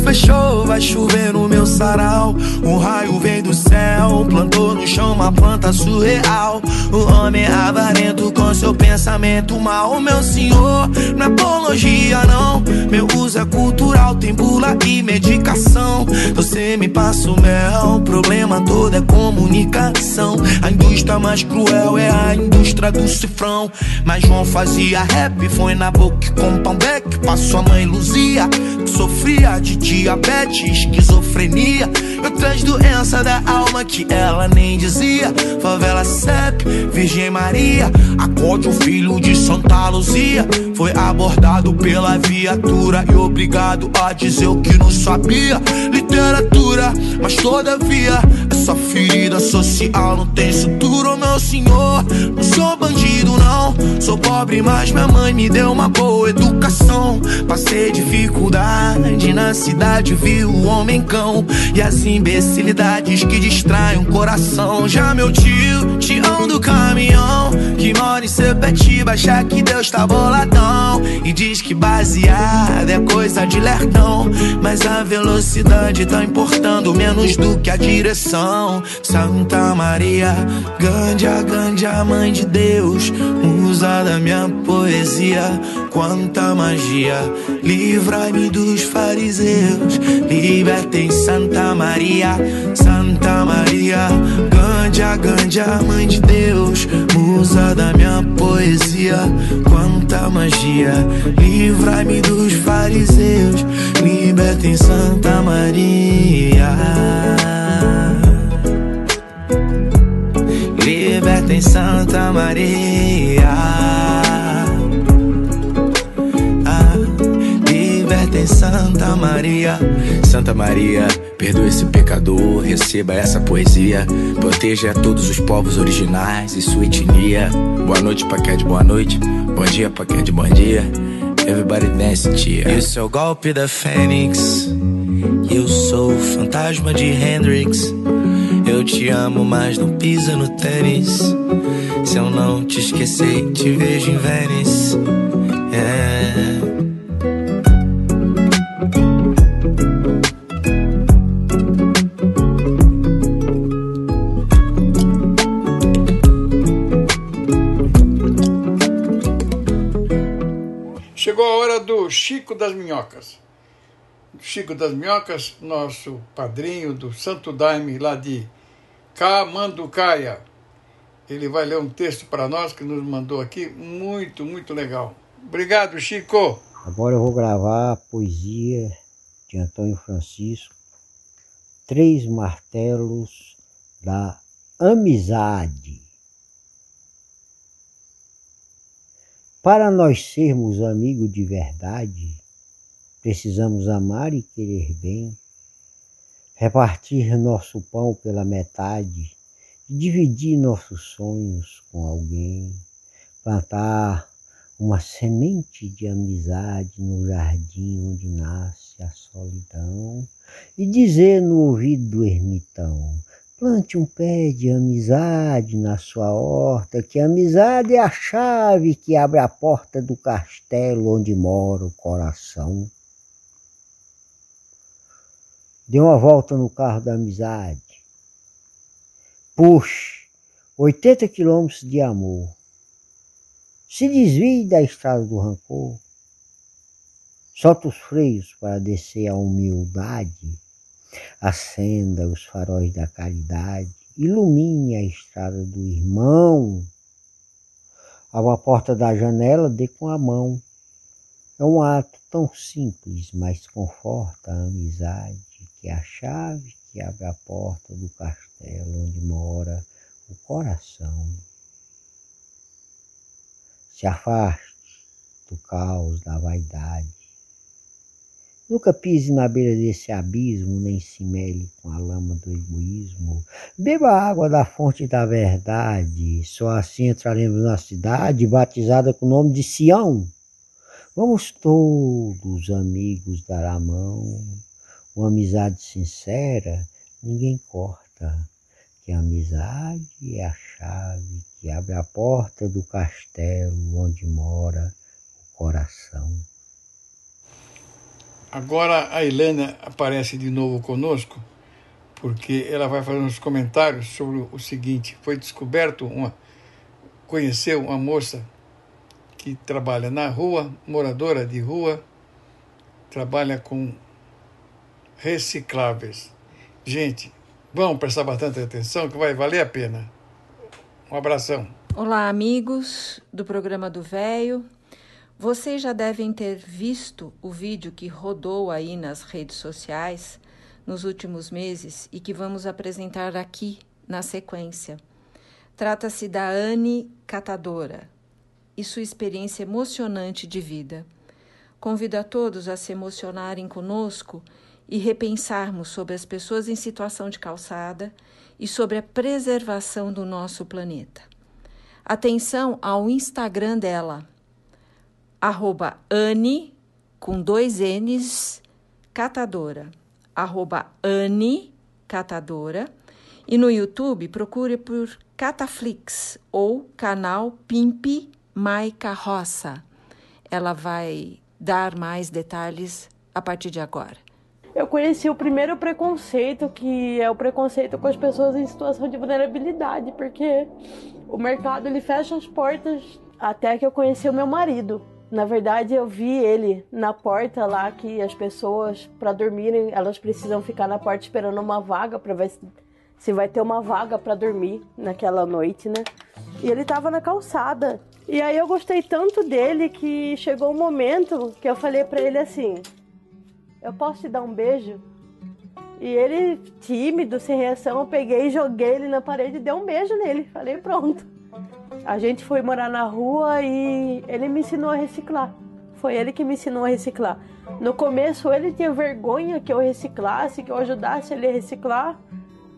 fechou, vai chover no meu sarau, um raio vem do céu, plantou no chão uma planta surreal, o homem é avarento com seu pensamento mal, meu senhor, não é apologia não, meu uso é cultural, tem bula e medicação. Você me passa o mel, o problema todo é comunicação. A indústria mais cruel é a indústria do cifrão. Mas João fazia rap, foi na boca com pão deck. Passou a mãe Luzia, que sofria de diabetes, esquizofrenia. Outras doenças da alma que ela nem dizia. Favela CEP, Virgem Maria, acorde o filho de Santa Luzia. Foi abordado pela viatura e obrigado a dizer o que não sabia. Literatura, mas todavia, essa ferida social não tem sutura, meu senhor. Não sou bandido, não. Sou pobre, mas minha mãe me deu uma boa educação. Passei dificuldade na cidade, vi o homem cão e as imbecilidades que distraem o coração. Já meu tio, tião do caminhão, que mora em Sepetiba, acha que Deus tá boladão e diz que baseado é coisa de lertão. Mas a velocidade tá importando menos do que a direção. Santa Maria, Gândia, Gândia, mãe de Deus, musa da minha poesia. Quanta magia, livrai-me dos fariseus, libertem Santa Maria, Santa Maria, Gândia, Gândia, mãe de Deus, musa da minha poesia. Quanta magia, livrai-me dos fariseus, libertem Santa Maria. Libertem Santa Maria. Ah, libertem Santa Maria. Santa Maria, perdoe esse pecador, receba essa poesia. Proteja todos os povos originais e sua etnia. Boa noite de boa noite. Bom dia de bom dia. Everybody dance, tia. Isso é o golpe da Fênix. Eu sou o fantasma de Hendrix. Eu te amo, mas não pisa no tênis. Se eu não te esquecer, te vejo em Vênice. É. Chegou a hora do Chico das Minhocas. Chico das Minhocas, nosso padrinho do Santo Daime lá de Camanducaia. Ele vai ler um texto para nós que nos mandou aqui, muito, muito legal. Obrigado, Chico. Agora eu vou gravar a poesia de Antônio Francisco, Três Martelos da Amizade. Para nós sermos amigos de verdade, precisamos amar e querer bem, repartir nosso pão pela metade, dividir nossos sonhos com alguém, plantar uma semente de amizade no jardim onde nasce a solidão e dizer no ouvido do ermitão: plante um pé de amizade na sua horta, que a amizade é a chave que abre a porta do castelo onde mora o coração. Dê uma volta no carro da amizade. Puxe 80 quilômetros de amor. Se desvie da estrada do rancor. Solta os freios para descer a humildade. Acenda os faróis da caridade. Ilumine a estrada do irmão. Abra a porta da janela, dê com a mão. É um ato tão simples, mas conforta a amizade que é a chave que abre a porta do castelo onde mora o coração. Se afaste do caos da vaidade. Nunca pise na beira desse abismo, nem se mele com a lama do egoísmo. Beba a água da fonte da verdade. Só assim entraremos na cidade, batizada com o nome de Sião. Vamos todos, amigos, dar a mão uma amizade sincera, ninguém corta, que a amizade é a chave que abre a porta do castelo onde mora o coração. Agora a Helena aparece de novo conosco, porque ela vai fazer uns comentários sobre o seguinte: foi descoberto uma. conheceu uma moça que trabalha na rua, moradora de rua, trabalha com recicláveis. Gente, vamos prestar bastante atenção que vai valer a pena. Um abração. Olá, amigos do programa do Véio. Vocês já devem ter visto o vídeo que rodou aí nas redes sociais nos últimos meses e que vamos apresentar aqui na sequência. Trata-se da Anne Catadora e sua experiência emocionante de vida. Convido a todos a se emocionarem conosco e repensarmos sobre as pessoas em situação de calçada e sobre a preservação do nosso planeta. Atenção ao Instagram dela, arroba Anne, com dois N's, catadora, arroba Anne, catadora, e no YouTube procure por Cataflix ou canal Pimp My Carroça. Ela vai dar mais detalhes a partir de agora eu conheci o primeiro preconceito, que é o preconceito com as pessoas em situação de vulnerabilidade, porque o mercado ele fecha as portas até que eu conheci o meu marido. Na verdade, eu vi ele na porta lá que as pessoas para dormirem, elas precisam ficar na porta esperando uma vaga para ver se, vai ter uma vaga para dormir naquela noite, né? E ele tava na calçada. E aí eu gostei tanto dele que chegou um momento que eu falei para ele assim: eu posso te dar um beijo? E ele, tímido, sem reação, eu peguei e joguei ele na parede e dei um beijo nele. Falei, pronto. A gente foi morar na rua e ele me ensinou a reciclar. Foi ele que me ensinou a reciclar. No começo ele tinha vergonha que eu reciclasse, que eu ajudasse ele a reciclar,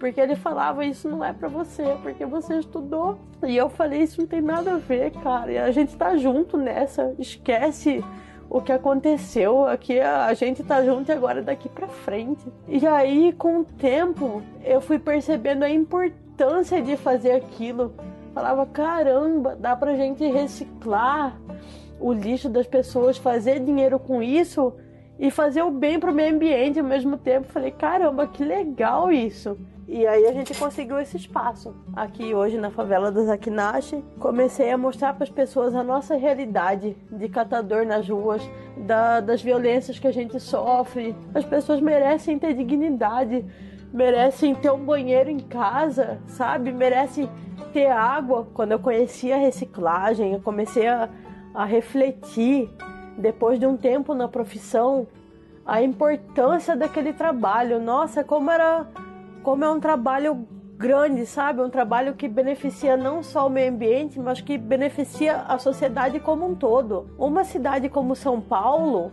porque ele falava isso não é para você, porque você estudou. E eu falei isso não tem nada a ver, cara. E a gente tá junto nessa. Esquece o que aconteceu aqui, a gente tá junto agora daqui para frente. E aí, com o tempo, eu fui percebendo a importância de fazer aquilo. Falava, caramba, dá pra gente reciclar o lixo das pessoas, fazer dinheiro com isso e fazer o bem pro meio ambiente ao mesmo tempo. Falei, caramba, que legal isso. E aí a gente conseguiu esse espaço aqui hoje na favela do Zakinashi. Comecei a mostrar para as pessoas a nossa realidade de catador nas ruas, da, das violências que a gente sofre. As pessoas merecem ter dignidade, merecem ter um banheiro em casa, sabe? Merecem ter água. Quando eu conheci a reciclagem, eu comecei a, a refletir, depois de um tempo na profissão, a importância daquele trabalho. Nossa, como era como é um trabalho grande, sabe? Um trabalho que beneficia não só o meio ambiente, mas que beneficia a sociedade como um todo. Uma cidade como São Paulo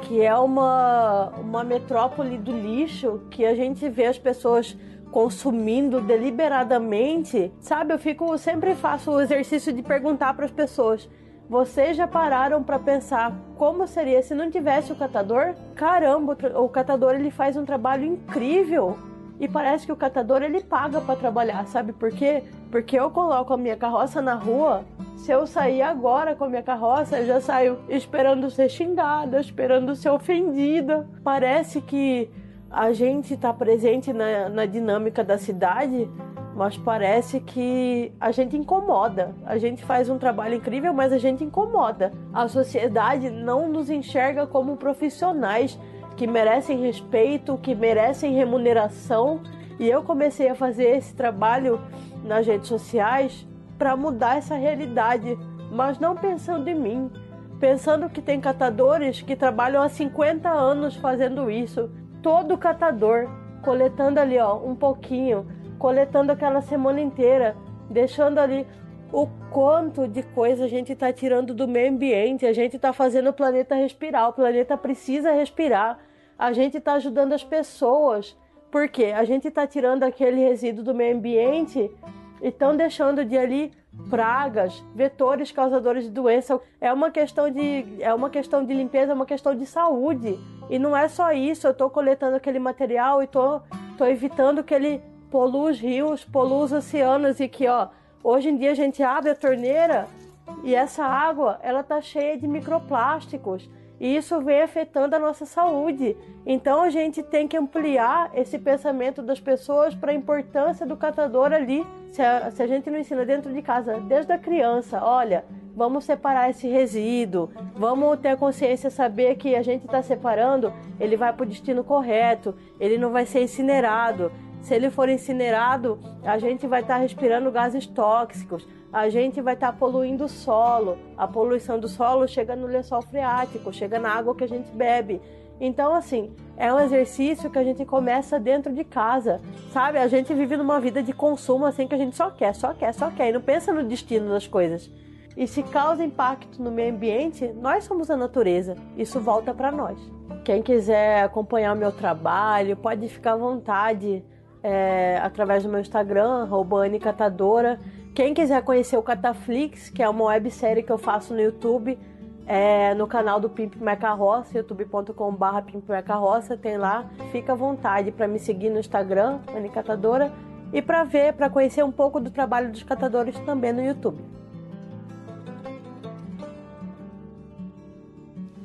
que é uma, uma metrópole do lixo, que a gente vê as pessoas consumindo deliberadamente, sabe? Eu fico sempre faço o exercício de perguntar para as pessoas: vocês já pararam para pensar como seria se não tivesse o catador? Caramba, o catador ele faz um trabalho incrível e parece que o catador ele paga para trabalhar, sabe por quê? Porque eu coloco a minha carroça na rua. Se eu sair agora com a minha carroça, eu já saio esperando ser xingada, esperando ser ofendida. Parece que a gente está presente na, na dinâmica da cidade, mas parece que a gente incomoda. A gente faz um trabalho incrível, mas a gente incomoda. A sociedade não nos enxerga como profissionais que merecem respeito, que merecem remuneração. E eu comecei a fazer esse trabalho nas redes sociais para mudar essa realidade, mas não pensando em mim, pensando que tem catadores que trabalham há 50 anos fazendo isso. Todo catador coletando ali, ó, um pouquinho, coletando aquela semana inteira, deixando ali o quanto de coisa a gente está tirando do meio ambiente, a gente está fazendo o planeta respirar, o planeta precisa respirar a gente está ajudando as pessoas. Porque a gente está tirando aquele resíduo do meio ambiente e estão deixando de ali pragas, vetores causadores de doença. É uma questão de é uma questão de limpeza, é uma questão de saúde. E não é só isso, eu estou coletando aquele material e estou tô, tô evitando que ele polua os rios, polua os oceanos e que, ó, hoje em dia a gente abre a torneira e essa água, ela tá cheia de microplásticos e isso vem afetando a nossa saúde. Então a gente tem que ampliar esse pensamento das pessoas para a importância do catador ali. Se a, se a gente não ensina dentro de casa, desde a criança, olha, vamos separar esse resíduo, vamos ter a consciência, saber que a gente está separando, ele vai para o destino correto, ele não vai ser incinerado. Se ele for incinerado, a gente vai estar tá respirando gases tóxicos a gente vai estar tá poluindo o solo. A poluição do solo chega no lençol freático, chega na água que a gente bebe. Então, assim, é um exercício que a gente começa dentro de casa, sabe? A gente vive numa vida de consumo assim que a gente só quer, só quer, só quer e não pensa no destino das coisas. E se causa impacto no meio ambiente, nós somos a natureza. Isso volta para nós. Quem quiser acompanhar o meu trabalho, pode ficar à vontade é, através do meu Instagram, Catadora. Quem quiser conhecer o Cataflix, que é uma websérie que eu faço no YouTube, é, no canal do Pimp Carroça, youtube.com.br Pimp Carroça, tem lá. Fica à vontade para me seguir no Instagram, Anicatadora, e para ver, para conhecer um pouco do trabalho dos catadores também no YouTube.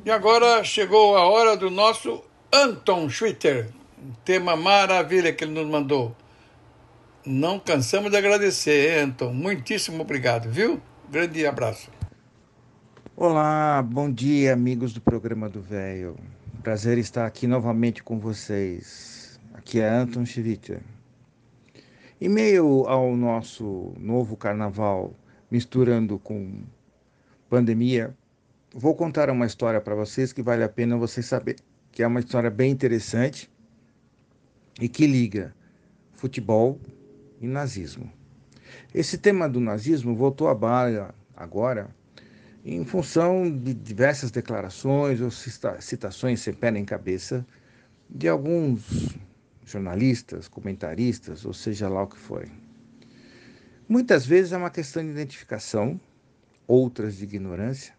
E agora chegou a hora do nosso Anton Schwitter, um tema maravilha que ele nos mandou não cansamos de agradecer, Anton. Muitíssimo obrigado, viu? Grande abraço. Olá, bom dia, amigos do programa do Velho. Prazer estar aqui novamente com vocês. Aqui é Anton Schwitter. Em meio ao nosso novo carnaval, misturando com pandemia, vou contar uma história para vocês que vale a pena vocês saber, que é uma história bem interessante e que liga futebol e nazismo. Esse tema do nazismo voltou à baila agora em função de diversas declarações ou citações sem pé nem cabeça de alguns jornalistas, comentaristas, ou seja lá o que foi. Muitas vezes é uma questão de identificação, outras de ignorância,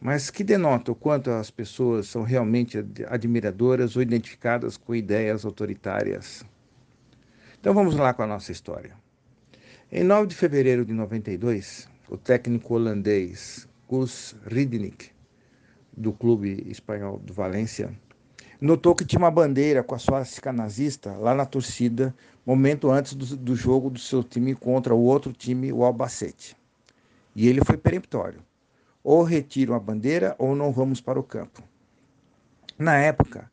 mas que denota o quanto as pessoas são realmente admiradoras ou identificadas com ideias autoritárias então vamos lá com a nossa história. Em 9 de fevereiro de 92, o técnico holandês Gus Ridnick, do clube espanhol do Valência, notou que tinha uma bandeira com a swastika nazista lá na torcida, momento antes do, do jogo do seu time contra o outro time, o Albacete. E ele foi peremptório. Ou retiram a bandeira ou não vamos para o campo. Na época,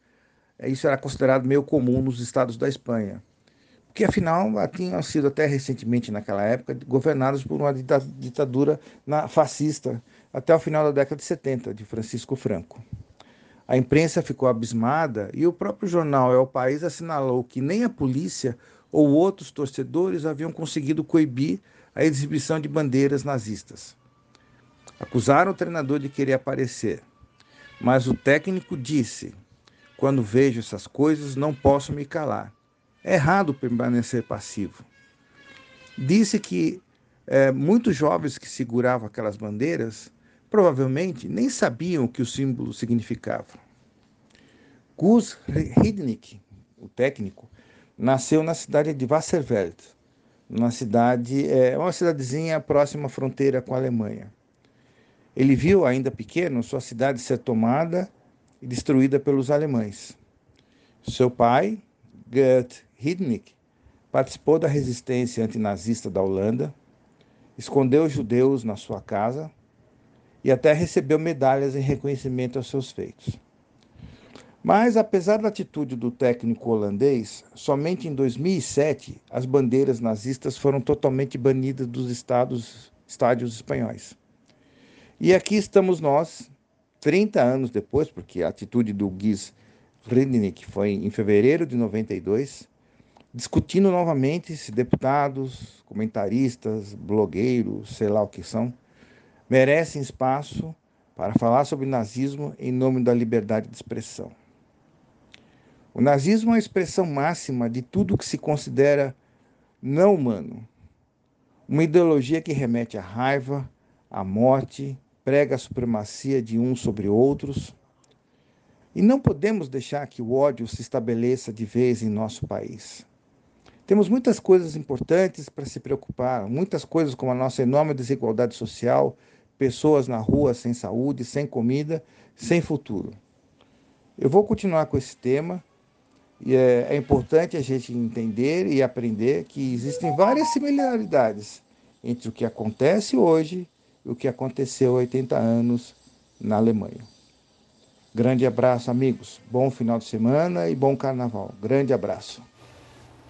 isso era considerado meio comum nos estados da Espanha, que afinal tinham sido até recentemente naquela época governados por uma ditadura fascista até o final da década de 70 de Francisco Franco. A imprensa ficou abismada e o próprio jornal É o País assinalou que nem a polícia ou outros torcedores haviam conseguido coibir a exibição de bandeiras nazistas. Acusaram o treinador de querer aparecer. Mas o técnico disse: Quando vejo essas coisas, não posso me calar. É errado permanecer passivo. Disse que é, muitos jovens que seguravam aquelas bandeiras provavelmente nem sabiam o que o símbolo significava. Gus Hidnick, o técnico, nasceu na cidade de Wasserveld, uma cidade, é, uma cidadezinha próxima à fronteira com a Alemanha. Ele viu, ainda pequeno, sua cidade ser tomada e destruída pelos alemães. Seu pai, Gert Hidnick, participou da resistência antinazista da Holanda, escondeu judeus na sua casa e até recebeu medalhas em reconhecimento aos seus feitos. Mas, apesar da atitude do técnico holandês, somente em 2007 as bandeiras nazistas foram totalmente banidas dos estados, estádios espanhóis. E aqui estamos nós, 30 anos depois, porque a atitude do Guiz Rindnick foi em fevereiro de 92, discutindo novamente se deputados, comentaristas, blogueiros, sei lá o que são, merecem espaço para falar sobre nazismo em nome da liberdade de expressão. O nazismo é a expressão máxima de tudo que se considera não humano. Uma ideologia que remete à raiva, à morte, prega a supremacia de uns sobre outros. E não podemos deixar que o ódio se estabeleça de vez em nosso país. Temos muitas coisas importantes para se preocupar, muitas coisas como a nossa enorme desigualdade social, pessoas na rua sem saúde, sem comida, sem futuro. Eu vou continuar com esse tema e é, é importante a gente entender e aprender que existem várias similaridades entre o que acontece hoje o que aconteceu há 80 anos na Alemanha. Grande abraço, amigos. Bom final de semana e bom carnaval. Grande abraço.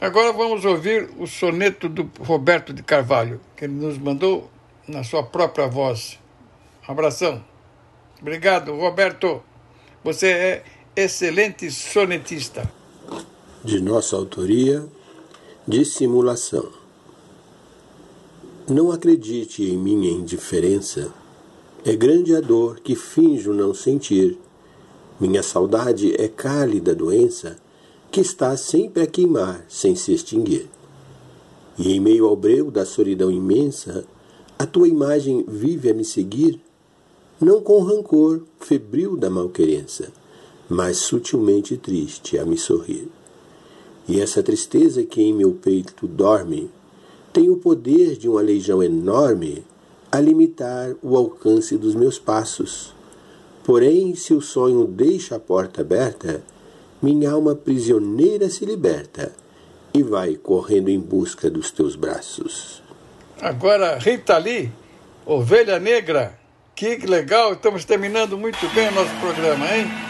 Agora vamos ouvir o soneto do Roberto de Carvalho, que ele nos mandou na sua própria voz. Abração. Obrigado, Roberto. Você é excelente sonetista. De nossa autoria, dissimulação. Não acredite em minha indiferença. É grande a dor que finjo não sentir. Minha saudade é cálida doença que está sempre a queimar sem se extinguir. E em meio ao breu da solidão imensa, a tua imagem vive a me seguir, não com rancor febril da malquerença, mas sutilmente triste a me sorrir. E essa tristeza que em meu peito dorme, tem o poder de uma legião enorme a limitar o alcance dos meus passos. Porém, se o sonho deixa a porta aberta, minha alma prisioneira se liberta e vai correndo em busca dos teus braços. Agora, Rita Lee, Ovelha Negra. Que legal, estamos terminando muito bem o nosso programa, hein?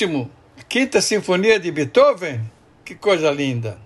Último, Quinta Sinfonia de Beethoven. Que coisa linda.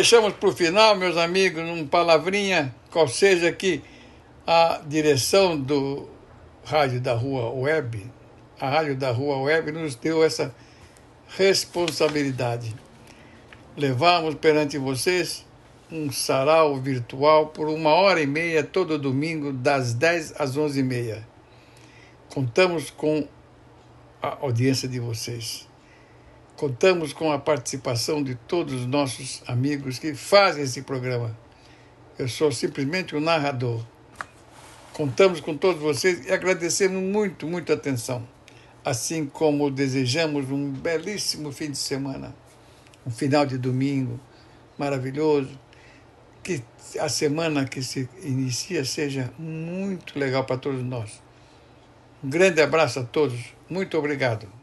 Deixamos para o final, meus amigos, uma palavrinha, qual seja que a direção do Rádio da Rua Web, a Rádio da Rua Web nos deu essa responsabilidade. Levamos perante vocês um sarau virtual por uma hora e meia todo domingo, das 10 às 11 e meia. Contamos com a audiência de vocês. Contamos com a participação de todos os nossos amigos que fazem esse programa. Eu sou simplesmente o um narrador. Contamos com todos vocês e agradecemos muito, muito a atenção. Assim como desejamos um belíssimo fim de semana, um final de domingo maravilhoso. Que a semana que se inicia seja muito legal para todos nós. Um grande abraço a todos. Muito obrigado.